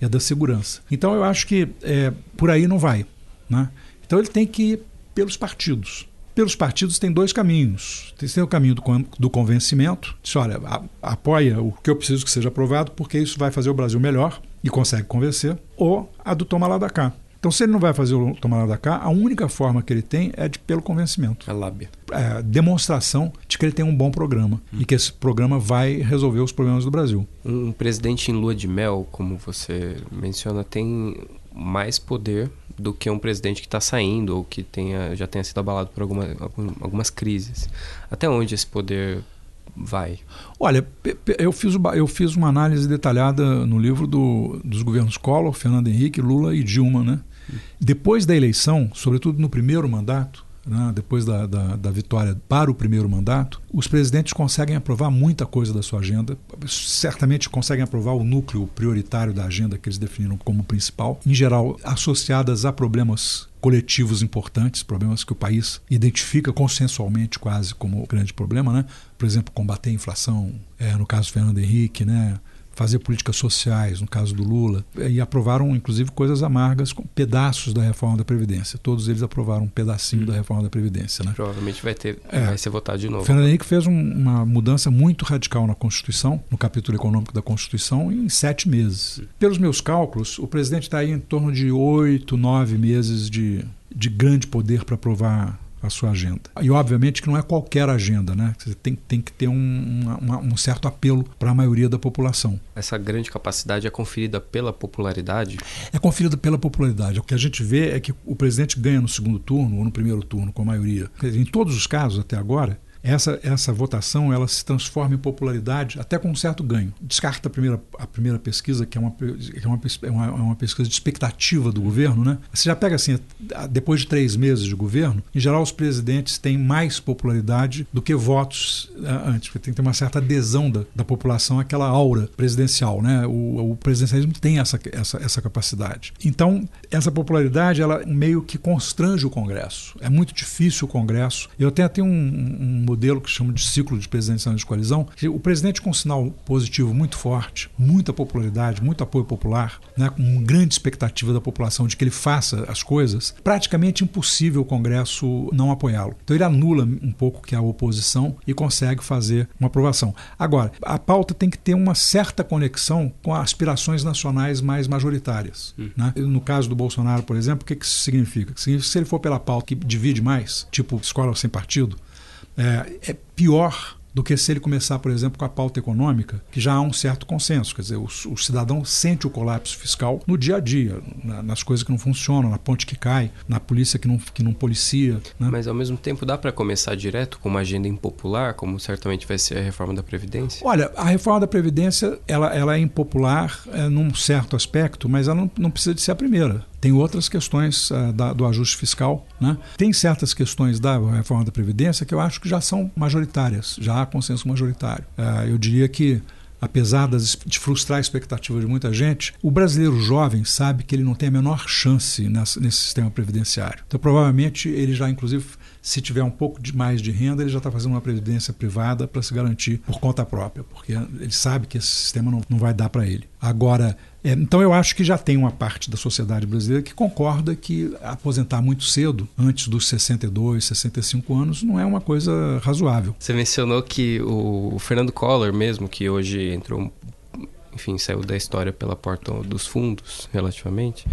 [SPEAKER 3] e a da segurança. Então eu acho que é, por aí não vai. Né? Então ele tem que ir pelos partidos pelos partidos tem dois caminhos. Tem o caminho do, do convencimento, diz, olha, apoia o que eu preciso que seja aprovado, porque isso vai fazer o Brasil melhor e consegue convencer, ou a do toma lá da cá. Então, se ele não vai fazer o tomar lá da cá, a única forma que ele tem é de pelo convencimento.
[SPEAKER 2] A lábia.
[SPEAKER 3] É, demonstração de que ele tem um bom programa hum. e que esse programa vai resolver os problemas do Brasil.
[SPEAKER 2] Um presidente em lua de mel, como você menciona, tem mais poder do que um presidente que está saindo ou que tenha, já tenha sido abalado por alguma, algumas crises. Até onde esse poder vai?
[SPEAKER 3] Olha, eu fiz, eu fiz uma análise detalhada no livro do, dos governos Collor, Fernando Henrique, Lula e Dilma. Né? Depois da eleição, sobretudo no primeiro mandato, né, depois da, da, da, vitória para o primeiro mandato, os presidentes conseguem aprovar muita coisa da sua agenda, certamente conseguem aprovar o núcleo prioritário da agenda que eles definiram como principal, em geral associadas a problemas coletivos importantes, problemas que o país identifica consensualmente quase como grande problema, né? Por exemplo, combater a inflação, é, no caso do Fernando Henrique, né? Fazer políticas sociais, no caso do Lula, e aprovaram inclusive coisas amargas, com pedaços da reforma da Previdência. Todos eles aprovaram um pedacinho hum. da reforma da Previdência. Né?
[SPEAKER 2] Provavelmente vai, ter, é. vai ser votado de novo.
[SPEAKER 3] Fernando Henrique fez um, uma mudança muito radical na Constituição, no capítulo econômico da Constituição, em sete meses. Hum. Pelos meus cálculos, o presidente está aí em torno de oito, nove meses de, de grande poder para aprovar a sua agenda. E obviamente que não é qualquer agenda, né? Você tem, tem que ter um, uma, um certo apelo para a maioria da população.
[SPEAKER 2] Essa grande capacidade é conferida pela popularidade?
[SPEAKER 3] É conferida pela popularidade. O que a gente vê é que o presidente ganha no segundo turno ou no primeiro turno com a maioria. Em todos os casos até agora, essa, essa votação ela se transforma em popularidade até com um certo ganho. Descarta a primeira, a primeira pesquisa, que é uma, que é uma, é uma, é uma pesquisa de expectativa do governo. Né? Você já pega assim, depois de três meses de governo, em geral os presidentes têm mais popularidade do que votos uh, antes, porque tem que ter uma certa adesão da, da população àquela aura presidencial. Né? O, o presidencialismo tem essa, essa, essa capacidade. Então, essa popularidade ela meio que constrange o Congresso. É muito difícil o Congresso. Eu tenho até um, um modelo que chamo de ciclo de presidencialismo de coalizão. O presidente com um sinal positivo muito forte, muita popularidade, muito apoio popular, né, com uma grande expectativa da população de que ele faça as coisas, praticamente impossível o Congresso não apoiá-lo. Então ele anula um pouco que é a oposição e consegue fazer uma aprovação. Agora, a pauta tem que ter uma certa conexão com aspirações nacionais mais majoritárias. Hum. Né? No caso do Bolsonaro, por exemplo, o que, que isso significa? significa que se ele for pela pauta que divide mais, tipo escola sem partido, é, é pior do que se ele começar, por exemplo, com a pauta econômica, que já há um certo consenso. Quer dizer, o, o cidadão sente o colapso fiscal no dia a dia, na, nas coisas que não funcionam, na ponte que cai, na polícia que não, que não policia. Né?
[SPEAKER 2] Mas, ao mesmo tempo, dá para começar direto com uma agenda impopular, como certamente vai ser a reforma da Previdência?
[SPEAKER 3] Olha, a reforma da Previdência ela, ela é impopular é, num certo aspecto, mas ela não, não precisa de ser a primeira. Tem outras questões uh, da, do ajuste fiscal. Né? Tem certas questões da reforma da Previdência que eu acho que já são majoritárias, já há consenso majoritário. Uh, eu diria que apesar das, de frustrar a expectativa de muita gente, o brasileiro jovem sabe que ele não tem a menor chance nessa, nesse sistema previdenciário. Então, provavelmente, ele já, inclusive, se tiver um pouco de mais de renda, ele já está fazendo uma previdência privada para se garantir por conta própria, porque ele sabe que esse sistema não, não vai dar para ele. Agora, é, então eu acho que já tem uma parte da sociedade brasileira que concorda que aposentar muito cedo, antes dos 62, 65 anos, não é uma coisa razoável.
[SPEAKER 2] Você mencionou que o Fernando Collor mesmo, que hoje entrou, enfim, saiu da história pela porta dos fundos, relativamente,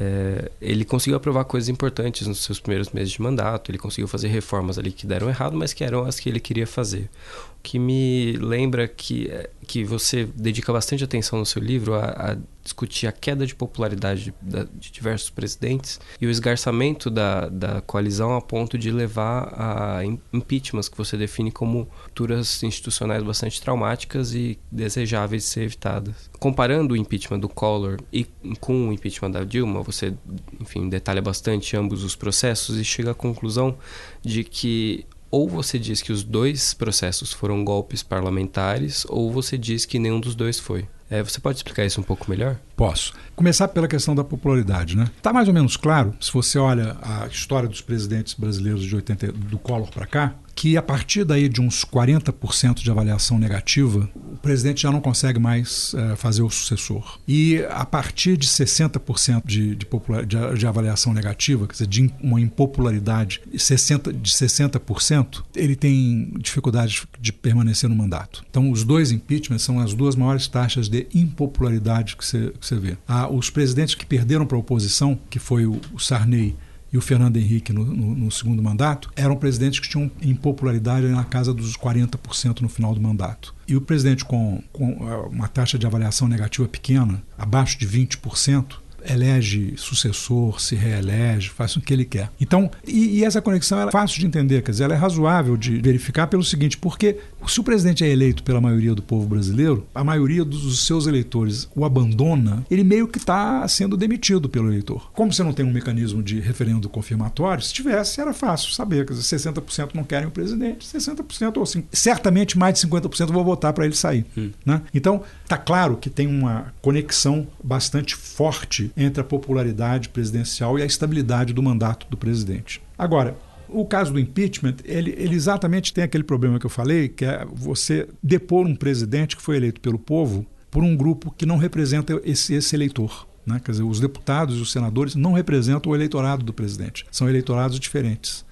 [SPEAKER 2] é, ele conseguiu aprovar coisas importantes nos seus primeiros meses de mandato, ele conseguiu fazer reformas ali que deram errado, mas que eram as que ele queria fazer. O que me lembra que, que você dedica bastante atenção no seu livro a, a discutir a queda de popularidade de, de, diversos presidentes e o esgarçamento da, da coalizão a ponto de levar a impeachments que você define como rupturas institucionais bastante traumáticas e desejáveis de ser evitadas. Comparando o impeachment do Collor e com o impeachment da Dilma, você, enfim, detalha bastante ambos os processos e chega à conclusão de que ou você diz que os dois processos foram golpes parlamentares, ou você diz que nenhum dos dois foi. É, você pode explicar isso um pouco melhor?
[SPEAKER 3] Posso. Começar pela questão da popularidade, né? Tá mais ou menos claro, se você olha a história dos presidentes brasileiros de 80 do Collor para cá, que a partir daí de uns 40% de avaliação negativa, o presidente já não consegue mais é, fazer o sucessor. E a partir de 60% de, de, popular, de, de, avaliação negativa, quer dizer, de uma impopularidade 60, de 60%, ele tem dificuldade de permanecer no mandato. Então, os dois impeachments são as duas maiores taxas de impopularidade que você, vê. Ah, os presidentes que perderam para a oposição, que foi o, o Sarney e o Fernando Henrique no, no, no, segundo mandato, eram presidentes que tinham impopularidade na casa dos 40% no final do mandato. E o presidente com, com ah, uma taxa de avaliação negativa pequena, abaixo de 20%, elege sucessor, se reelege, faz o que ele quer. Então, e, e essa conexão é fácil de entender, quer dizer, ela é razoável de verificar pelo seguinte, porque se o presidente é eleito pela maioria do povo brasileiro, a maioria dos seus eleitores o abandona, ele meio que está sendo demitido pelo eleitor. Como você não tem um mecanismo de referendo confirmatório, se tivesse, era fácil saber, quer dizer, 60% não querem o presidente, 60% ou assim, certamente mais de 50% vão votar para ele sair. Hum. Né? Então, está claro que tem uma conexão bastante forte entre a popularidade presidencial e a estabilidade do mandato do presidente. Agora, o caso do impeachment, ele, ele, exatamente tem aquele problema que eu falei, que é você depor um presidente que foi eleito pelo povo por um grupo que não representa esse, esse eleitor. Né? Quer dizer, os deputados e os senadores não representam o eleitorado do presidente, são eleitorados diferentes.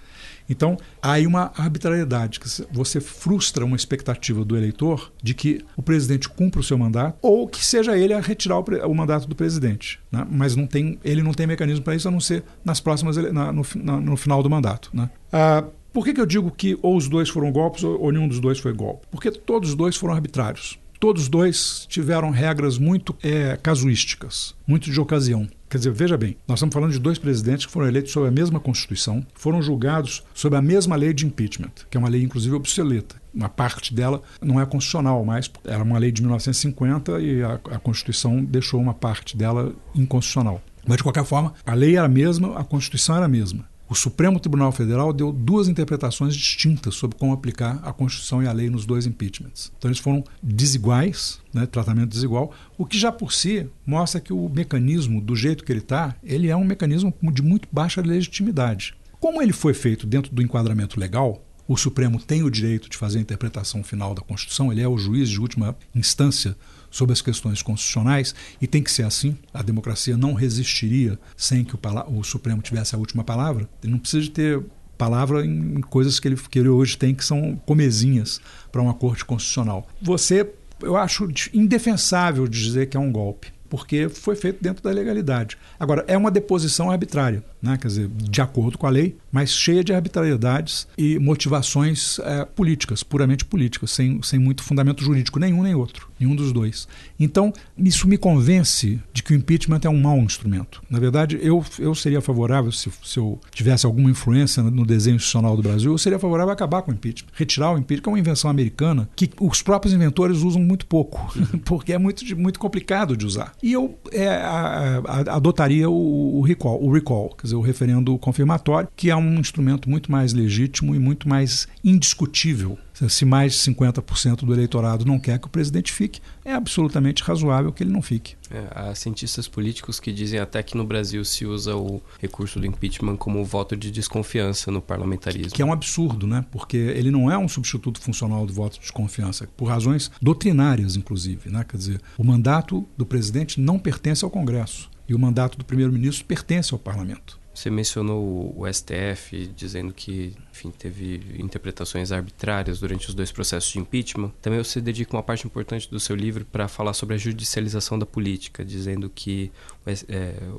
[SPEAKER 3] Então, há aí uma arbitrariedade, que você frustra uma expectativa do eleitor de que o presidente cumpra o seu mandato ou que seja ele a retirar o, o mandato do presidente. Né? Mas não tem, ele não tem mecanismo para isso a não ser nas próximas na, no, na, no, final do mandato. Né? Ah, por que, que eu digo que ou os dois foram golpes ou, ou nenhum dos dois foi golpe? Porque todos os dois foram arbitrários. Todos dois tiveram regras muito é, casuísticas, muito de ocasião. Quer dizer, veja bem, nós estamos falando de dois presidentes que foram eleitos sob a mesma Constituição, foram julgados sob a mesma lei de impeachment, que é uma lei inclusive obsoleta. Uma parte dela não é constitucional mais, era uma lei de 1950 e a, a Constituição deixou uma parte dela inconstitucional. Mas, de qualquer forma, a lei era a mesma, a Constituição era a mesma. O Supremo Tribunal Federal deu duas interpretações distintas sobre como aplicar a Constituição e a lei nos dois impeachments. Então eles foram desiguais, né, tratamento desigual, o que já por si mostra que o mecanismo, do jeito que ele está, ele é um mecanismo de muito baixa legitimidade. Como ele foi feito dentro do enquadramento legal, o Supremo tem o direito de fazer a interpretação final da Constituição, ele é o juiz de última instância sobre as questões constitucionais e tem que ser assim. A democracia não resistiria sem que o, o Supremo tivesse a última palavra. Ele não precisa de ter palavra em coisas que ele, que ele hoje tem que são comezinhas para uma corte constitucional. Você, eu acho indefensável dizer que é um golpe porque foi feito dentro da legalidade. Agora, é uma deposição arbitrária, né? quer dizer, de acordo com a lei, mas cheia de arbitrariedades e motivações é, políticas, puramente políticas, sem, sem muito fundamento jurídico, nenhum nem outro, nenhum dos dois. Então, isso me convence de que o impeachment é um mau instrumento. Na verdade, eu, eu seria favorável, se, se eu tivesse alguma influência no desenho institucional do Brasil, eu seria favorável a acabar com o impeachment. Retirar o impeachment, que é uma invenção americana que os próprios inventores usam muito pouco, porque é muito, muito complicado de usar. E eu é, a, a, adotaria o, o, recall, o recall, quer dizer, o referendo confirmatório, que é um instrumento muito mais legítimo e muito mais indiscutível se mais de 50% do eleitorado não quer que o presidente fique, é absolutamente razoável que ele não fique.
[SPEAKER 2] É, há cientistas políticos que dizem até que no Brasil se usa o recurso do impeachment como voto de desconfiança no parlamentarismo.
[SPEAKER 3] Que é um absurdo, né? Porque ele não é um substituto funcional do voto de desconfiança, por razões doutrinárias, inclusive. Né? Quer dizer, o mandato do presidente não pertence ao Congresso e o mandato do primeiro-ministro pertence ao parlamento.
[SPEAKER 2] Você mencionou o STF dizendo que enfim, teve interpretações arbitrárias durante os dois processos de impeachment. Também você dedica uma parte importante do seu livro para falar sobre a judicialização da política, dizendo que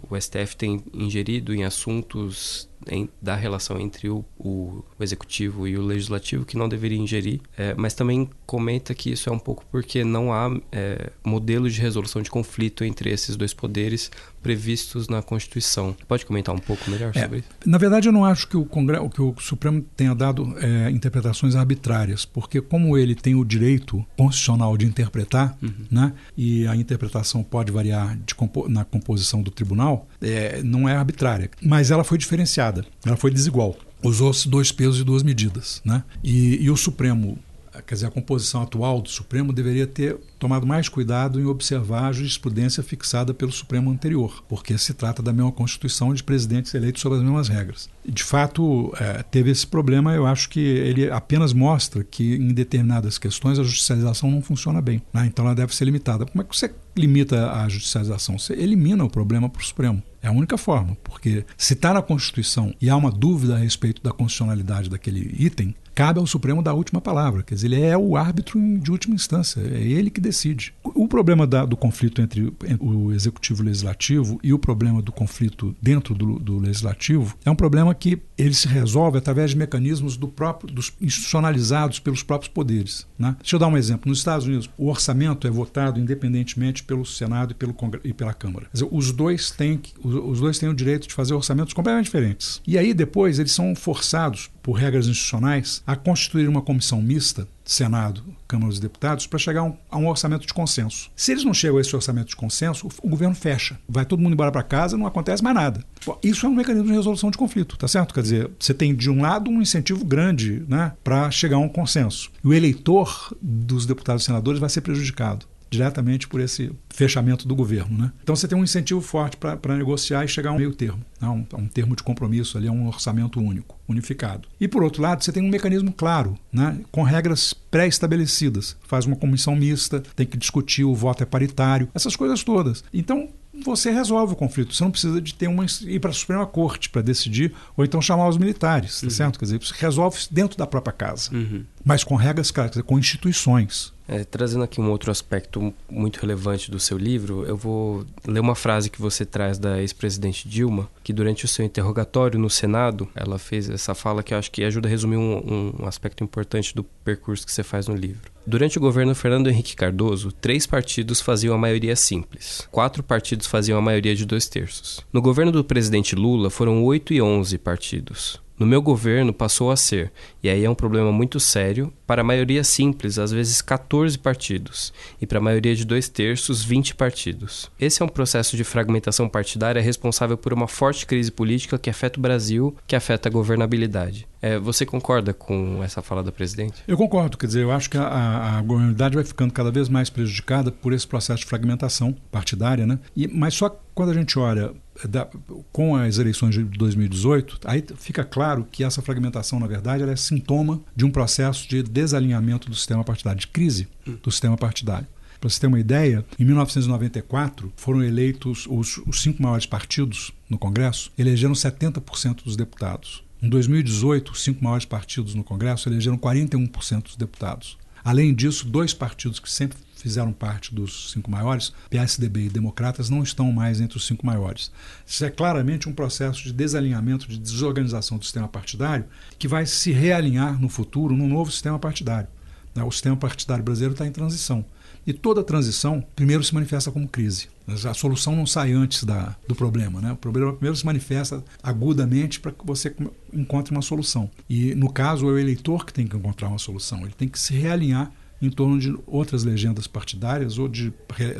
[SPEAKER 2] o, STF é, tem ingerido em assuntos em, da relação entre o, o, executivo e o legislativo que não deveria ingerir, é, mas também comenta que isso é um pouco porque não há é, modelos de resolução de conflito entre esses dois poderes previstos na Constituição. Pode comentar um pouco melhor é, sobre isso?
[SPEAKER 3] Na verdade, eu não acho que o, Congresso, que o Supremo tenha dado é, interpretações arbitrárias, porque como ele tem o direito constitucional de interpretar, uhum. né, e a interpretação pode variar compo na composição do tribunal, é, não é arbitrária, mas ela foi diferenciada, ela foi desigual. Usou-se dois pesos e duas medidas. Né? E, e o Supremo quer dizer, a composição atual do Supremo deveria ter tomado mais cuidado em observar a jurisprudência fixada pelo Supremo anterior, porque se trata da mesma Constituição de presidentes eleitos sob as mesmas regras. De fato, é, teve esse problema, eu acho que ele apenas mostra que em determinadas questões a judicialização não funciona bem, né? então ela deve ser limitada. Como é que você limita a judicialização? Você elimina o problema para o Supremo. É a única forma, porque se está na Constituição e há uma dúvida a respeito da constitucionalidade daquele item, cabe ao Supremo dar a última palavra. Quer dizer, ele é o árbitro de última instância, é ele que decide. O problema da, do conflito entre, o executivo e o legislativo e o problema do conflito dentro do, do, legislativo é um problema que ele se resolve através de mecanismos do próprio, dos institucionalizados pelos próprios poderes. Né? Deixa eu dar um exemplo. Nos Estados Unidos, o orçamento é votado independentemente pelo Senado e, pelo e pela Câmara. Dizer, os dois têm os dois têm o direito de fazer orçamentos completamente diferentes. E aí depois eles são forçados por regras institucionais a constituir uma comissão mista Senado, Câmara dos Deputados, para chegar a um, a um, orçamento de consenso. Se eles não chegam a esse orçamento de consenso, o, governo fecha. Vai todo mundo embora para casa, não acontece mais nada. Isso é um mecanismo de resolução de conflito, tá certo? Quer dizer, você tem de um lado um incentivo grande né, para chegar a um consenso. E o eleitor dos deputados e senadores vai ser prejudicado diretamente por esse fechamento do governo. Né? Então você tem um incentivo forte para negociar e chegar a um meio termo, né? um, um, termo de compromisso, ali, um orçamento único, unificado. E por outro lado, você tem um mecanismo claro, né? com regras pré-estabelecidas. Faz uma comissão mista, tem que discutir, o voto é paritário, essas coisas todas. Então você resolve o conflito. Você não precisa de ter uma ir para a Suprema Corte para decidir, ou então chamar os militares, tá uhum. certo? Quer dizer, você resolve dentro da própria casa, uhum. mas com regras claras, com instituições.
[SPEAKER 2] É, trazendo aqui um outro aspecto muito relevante do seu livro, eu vou ler uma frase que você traz da ex-presidente Dilma, que durante o seu interrogatório no Senado, ela fez essa fala que eu acho que ajuda a resumir um, um aspecto importante do percurso que você faz no livro. Durante o governo Fernando Henrique Cardoso, três partidos faziam a maioria simples. Quatro partidos faziam a maioria de dois terços. No governo do presidente Lula, foram oito e onze partidos. No meu governo passou a ser, e aí é um problema muito sério, para a maioria simples, às vezes 14 partidos, e para a maioria de dois terços, 20 partidos. Esse é um processo de fragmentação partidária responsável por uma forte crise política que afeta o Brasil, que afeta a governabilidade. É, você concorda com essa fala da presidente?
[SPEAKER 3] Eu concordo, quer dizer, eu acho que a, a governabilidade vai ficando cada vez mais prejudicada por esse processo de fragmentação partidária, né? E, mas só quando a gente olha da, com as eleições de 2018, aí fica claro que essa fragmentação, na verdade, é sintoma de um processo de desalinhamento do sistema partidário, de crise do sistema partidário. Para você ter uma ideia, em 1994 foram eleitos os, os cinco maiores partidos no Congresso, elegeram 70% dos deputados. Em 2018, os cinco maiores partidos no Congresso elegeram 41% dos deputados. Além disso, dois partidos que sempre fizeram parte dos cinco maiores, PSDB e Democratas, não estão mais entre os cinco maiores. Isso é claramente um processo de desalinhamento, de desorganização do sistema partidário, que vai se realinhar no futuro num novo sistema partidário. Né? O sistema partidário brasileiro está em transição. E toda transição, primeiro, se manifesta como crise. A solução não sai antes da, do problema. Né? O problema primeiro se manifesta agudamente para que você encontre uma solução. E, no caso, é o eleitor que tem que encontrar uma solução. Ele tem que se realinhar em torno de outras legendas partidárias ou de,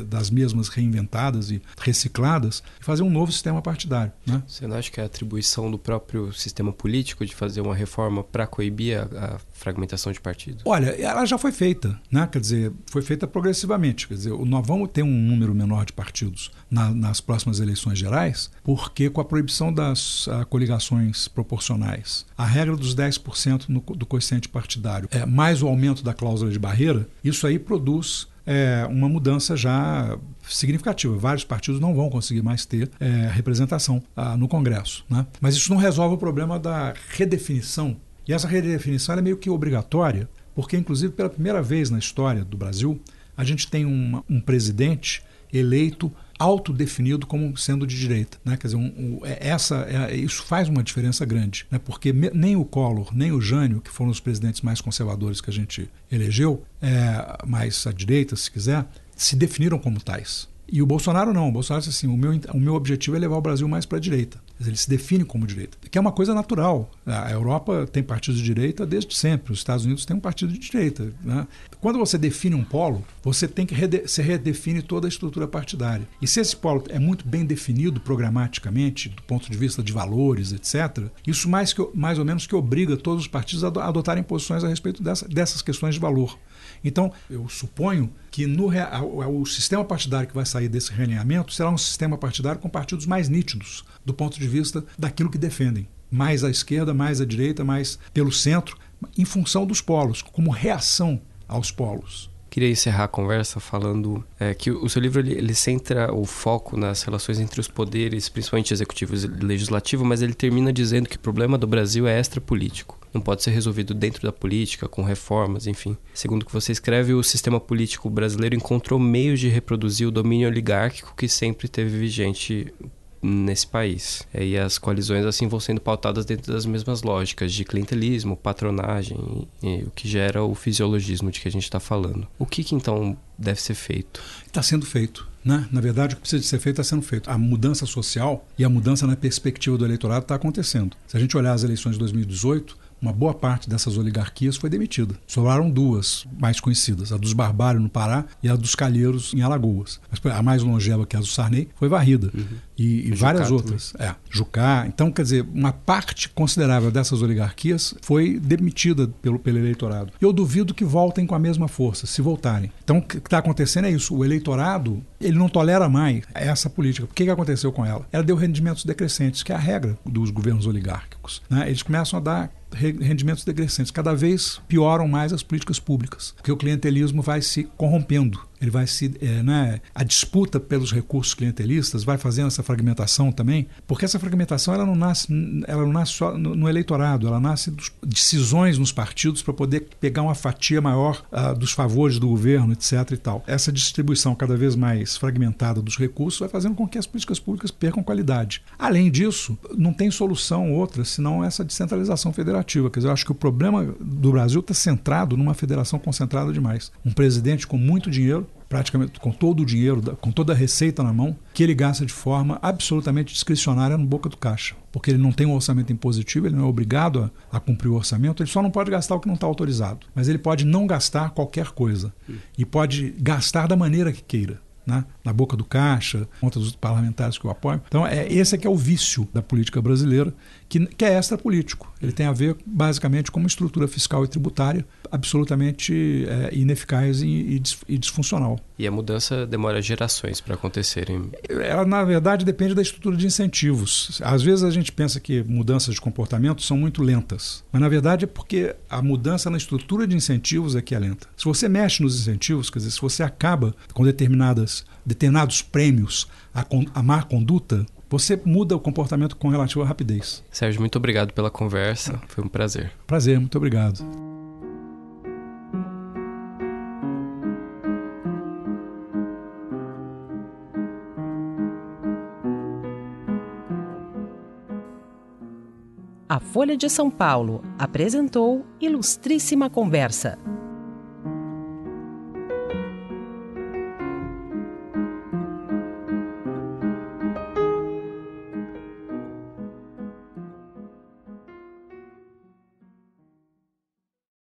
[SPEAKER 3] das mesmas reinventadas e recicladas e fazer um novo sistema partidário. Né?
[SPEAKER 2] Você não acha que é atribuição do próprio sistema político de fazer uma reforma para coibir a, a, fragmentação de partidos?
[SPEAKER 3] Olha, ela já foi feita, né? quer dizer, foi feita progressivamente. Quer dizer, nós vamos ter um número menor de partidos na, nas próximas eleições gerais, porque com a proibição das a, coligações proporcionais, a regra dos 10% no, do coeficiente partidário, é, mais o aumento da cláusula de barreira, isso aí produz é, uma mudança já significativa. Vários partidos não vão conseguir mais ter é, representação ah, no Congresso. Né? Mas isso não resolve o problema da redefinição. E essa redefinição é meio que obrigatória, porque, inclusive, pela primeira vez na história do Brasil, a gente tem uma, um presidente eleito autodefinido como sendo de direita. Né? Quer dizer, um, um, é, essa, é, isso faz uma diferença grande, né? porque me, nem o Collor, nem o Jânio, que foram os presidentes mais conservadores que a gente elegeu, é, mais à direita, se quiser, se definiram como tais. E o Bolsonaro não. O Bolsonaro disse assim: o meu, o meu objetivo é levar o Brasil mais para a direita. Ele se define como direita, que é uma coisa natural. A Europa tem partidos de direita desde sempre. Os Estados Unidos têm um partido de direita. Né? Quando você define um polo, você tem que rede se redefine toda a estrutura partidária. E se esse polo é muito bem definido programaticamente, do ponto de vista de valores, etc., isso mais, que, mais ou menos que obriga todos os partidos a adotarem posições a respeito dessa, dessas questões de valor. Então, eu suponho que no, o sistema partidário que vai sair desse realinhamento será um sistema partidário com partidos mais nítidos do ponto de vista daquilo que defendem. Mais à esquerda, mais à direita, mais pelo centro, em função dos polos, como reação aos polos.
[SPEAKER 2] Queria encerrar a conversa falando é, que o seu livro ele, ele, centra o foco nas relações entre os poderes, principalmente executivo e legislativo, mas ele termina dizendo que o problema do Brasil é extrapolítico não pode ser resolvido dentro da política, com reformas, enfim. Segundo o que você escreve, o sistema político brasileiro encontrou meios de reproduzir o domínio oligárquico que sempre teve vigente nesse país. E as coalizões assim vão sendo pautadas dentro das mesmas lógicas de clientelismo, patronagem, o que gera o fisiologismo de que a gente está falando. O que, que então deve ser feito?
[SPEAKER 3] Está sendo feito. Né? Na verdade, o que precisa ser feito está sendo feito. A mudança social e a mudança na perspectiva do eleitorado está acontecendo. Se a gente olhar as eleições de 2018, uma boa parte dessas oligarquias foi demitida. Sobraram duas mais conhecidas, a dos Barbários no Pará e a dos Calheiros em Alagoas. Mas a mais longeva, que é a do Sarney, foi varrida. Uhum. E, e várias outras. Também. É, Jucá. Então, quer dizer, uma parte considerável dessas oligarquias foi demitida pelo, pelo eleitorado. Eu duvido que voltem com a mesma força, se voltarem. Então, o que está acontecendo é isso. O eleitorado ele não tolera mais essa política. O que, que aconteceu com ela? Ela deu rendimentos decrescentes, que é a regra dos governos oligárquicos. Né? Eles começam a dar rendimentos decrescentes. Cada vez pioram mais as políticas públicas, porque o clientelismo vai se corrompendo ele vai se. É, né, a disputa pelos recursos clientelistas vai fazendo essa fragmentação também, porque essa fragmentação ela não nasce, ela não nasce só no, no eleitorado, ela nasce de decisões nos partidos para poder pegar uma fatia maior uh, dos favores do governo, etc. e tal. Essa distribuição cada vez mais fragmentada dos recursos vai fazendo com que as políticas públicas percam qualidade. Além disso, não tem solução outra senão essa descentralização federativa. Quer dizer, eu acho que o problema do Brasil está centrado numa federação concentrada demais. Um presidente com muito dinheiro praticamente com todo o dinheiro, com toda a receita na mão, que ele gasta de forma absolutamente discricionária no boca do caixa. Porque ele não tem um orçamento impositivo, ele não é obrigado a, a cumprir o orçamento, ele só não pode gastar o que não está autorizado. Mas ele pode não gastar qualquer coisa. E pode gastar da maneira que queira né? na boca do caixa, contra os parlamentares que o apoiam. Então, é, esse é que é o vício da política brasileira, que, que é extra-político. Ele tem a ver, basicamente, com uma estrutura fiscal e tributária absolutamente é, ineficaz e, e, disfuncional.
[SPEAKER 2] E a mudança demora gerações para acontecerem?
[SPEAKER 3] Ela, na verdade, depende da estrutura de incentivos. Às vezes a gente pensa que mudanças de comportamento são muito lentas, mas na verdade é porque a mudança na estrutura de incentivos é que é lenta. Se você mexe nos incentivos, quer dizer, se você acaba com determinadas, determinados prêmios a, a má conduta, você muda o comportamento com relativa rapidez.
[SPEAKER 2] Sérgio, muito obrigado pela conversa. Foi um prazer.
[SPEAKER 3] Prazer, muito obrigado.
[SPEAKER 1] A Folha de São Paulo apresentou Ilustríssima Conversa.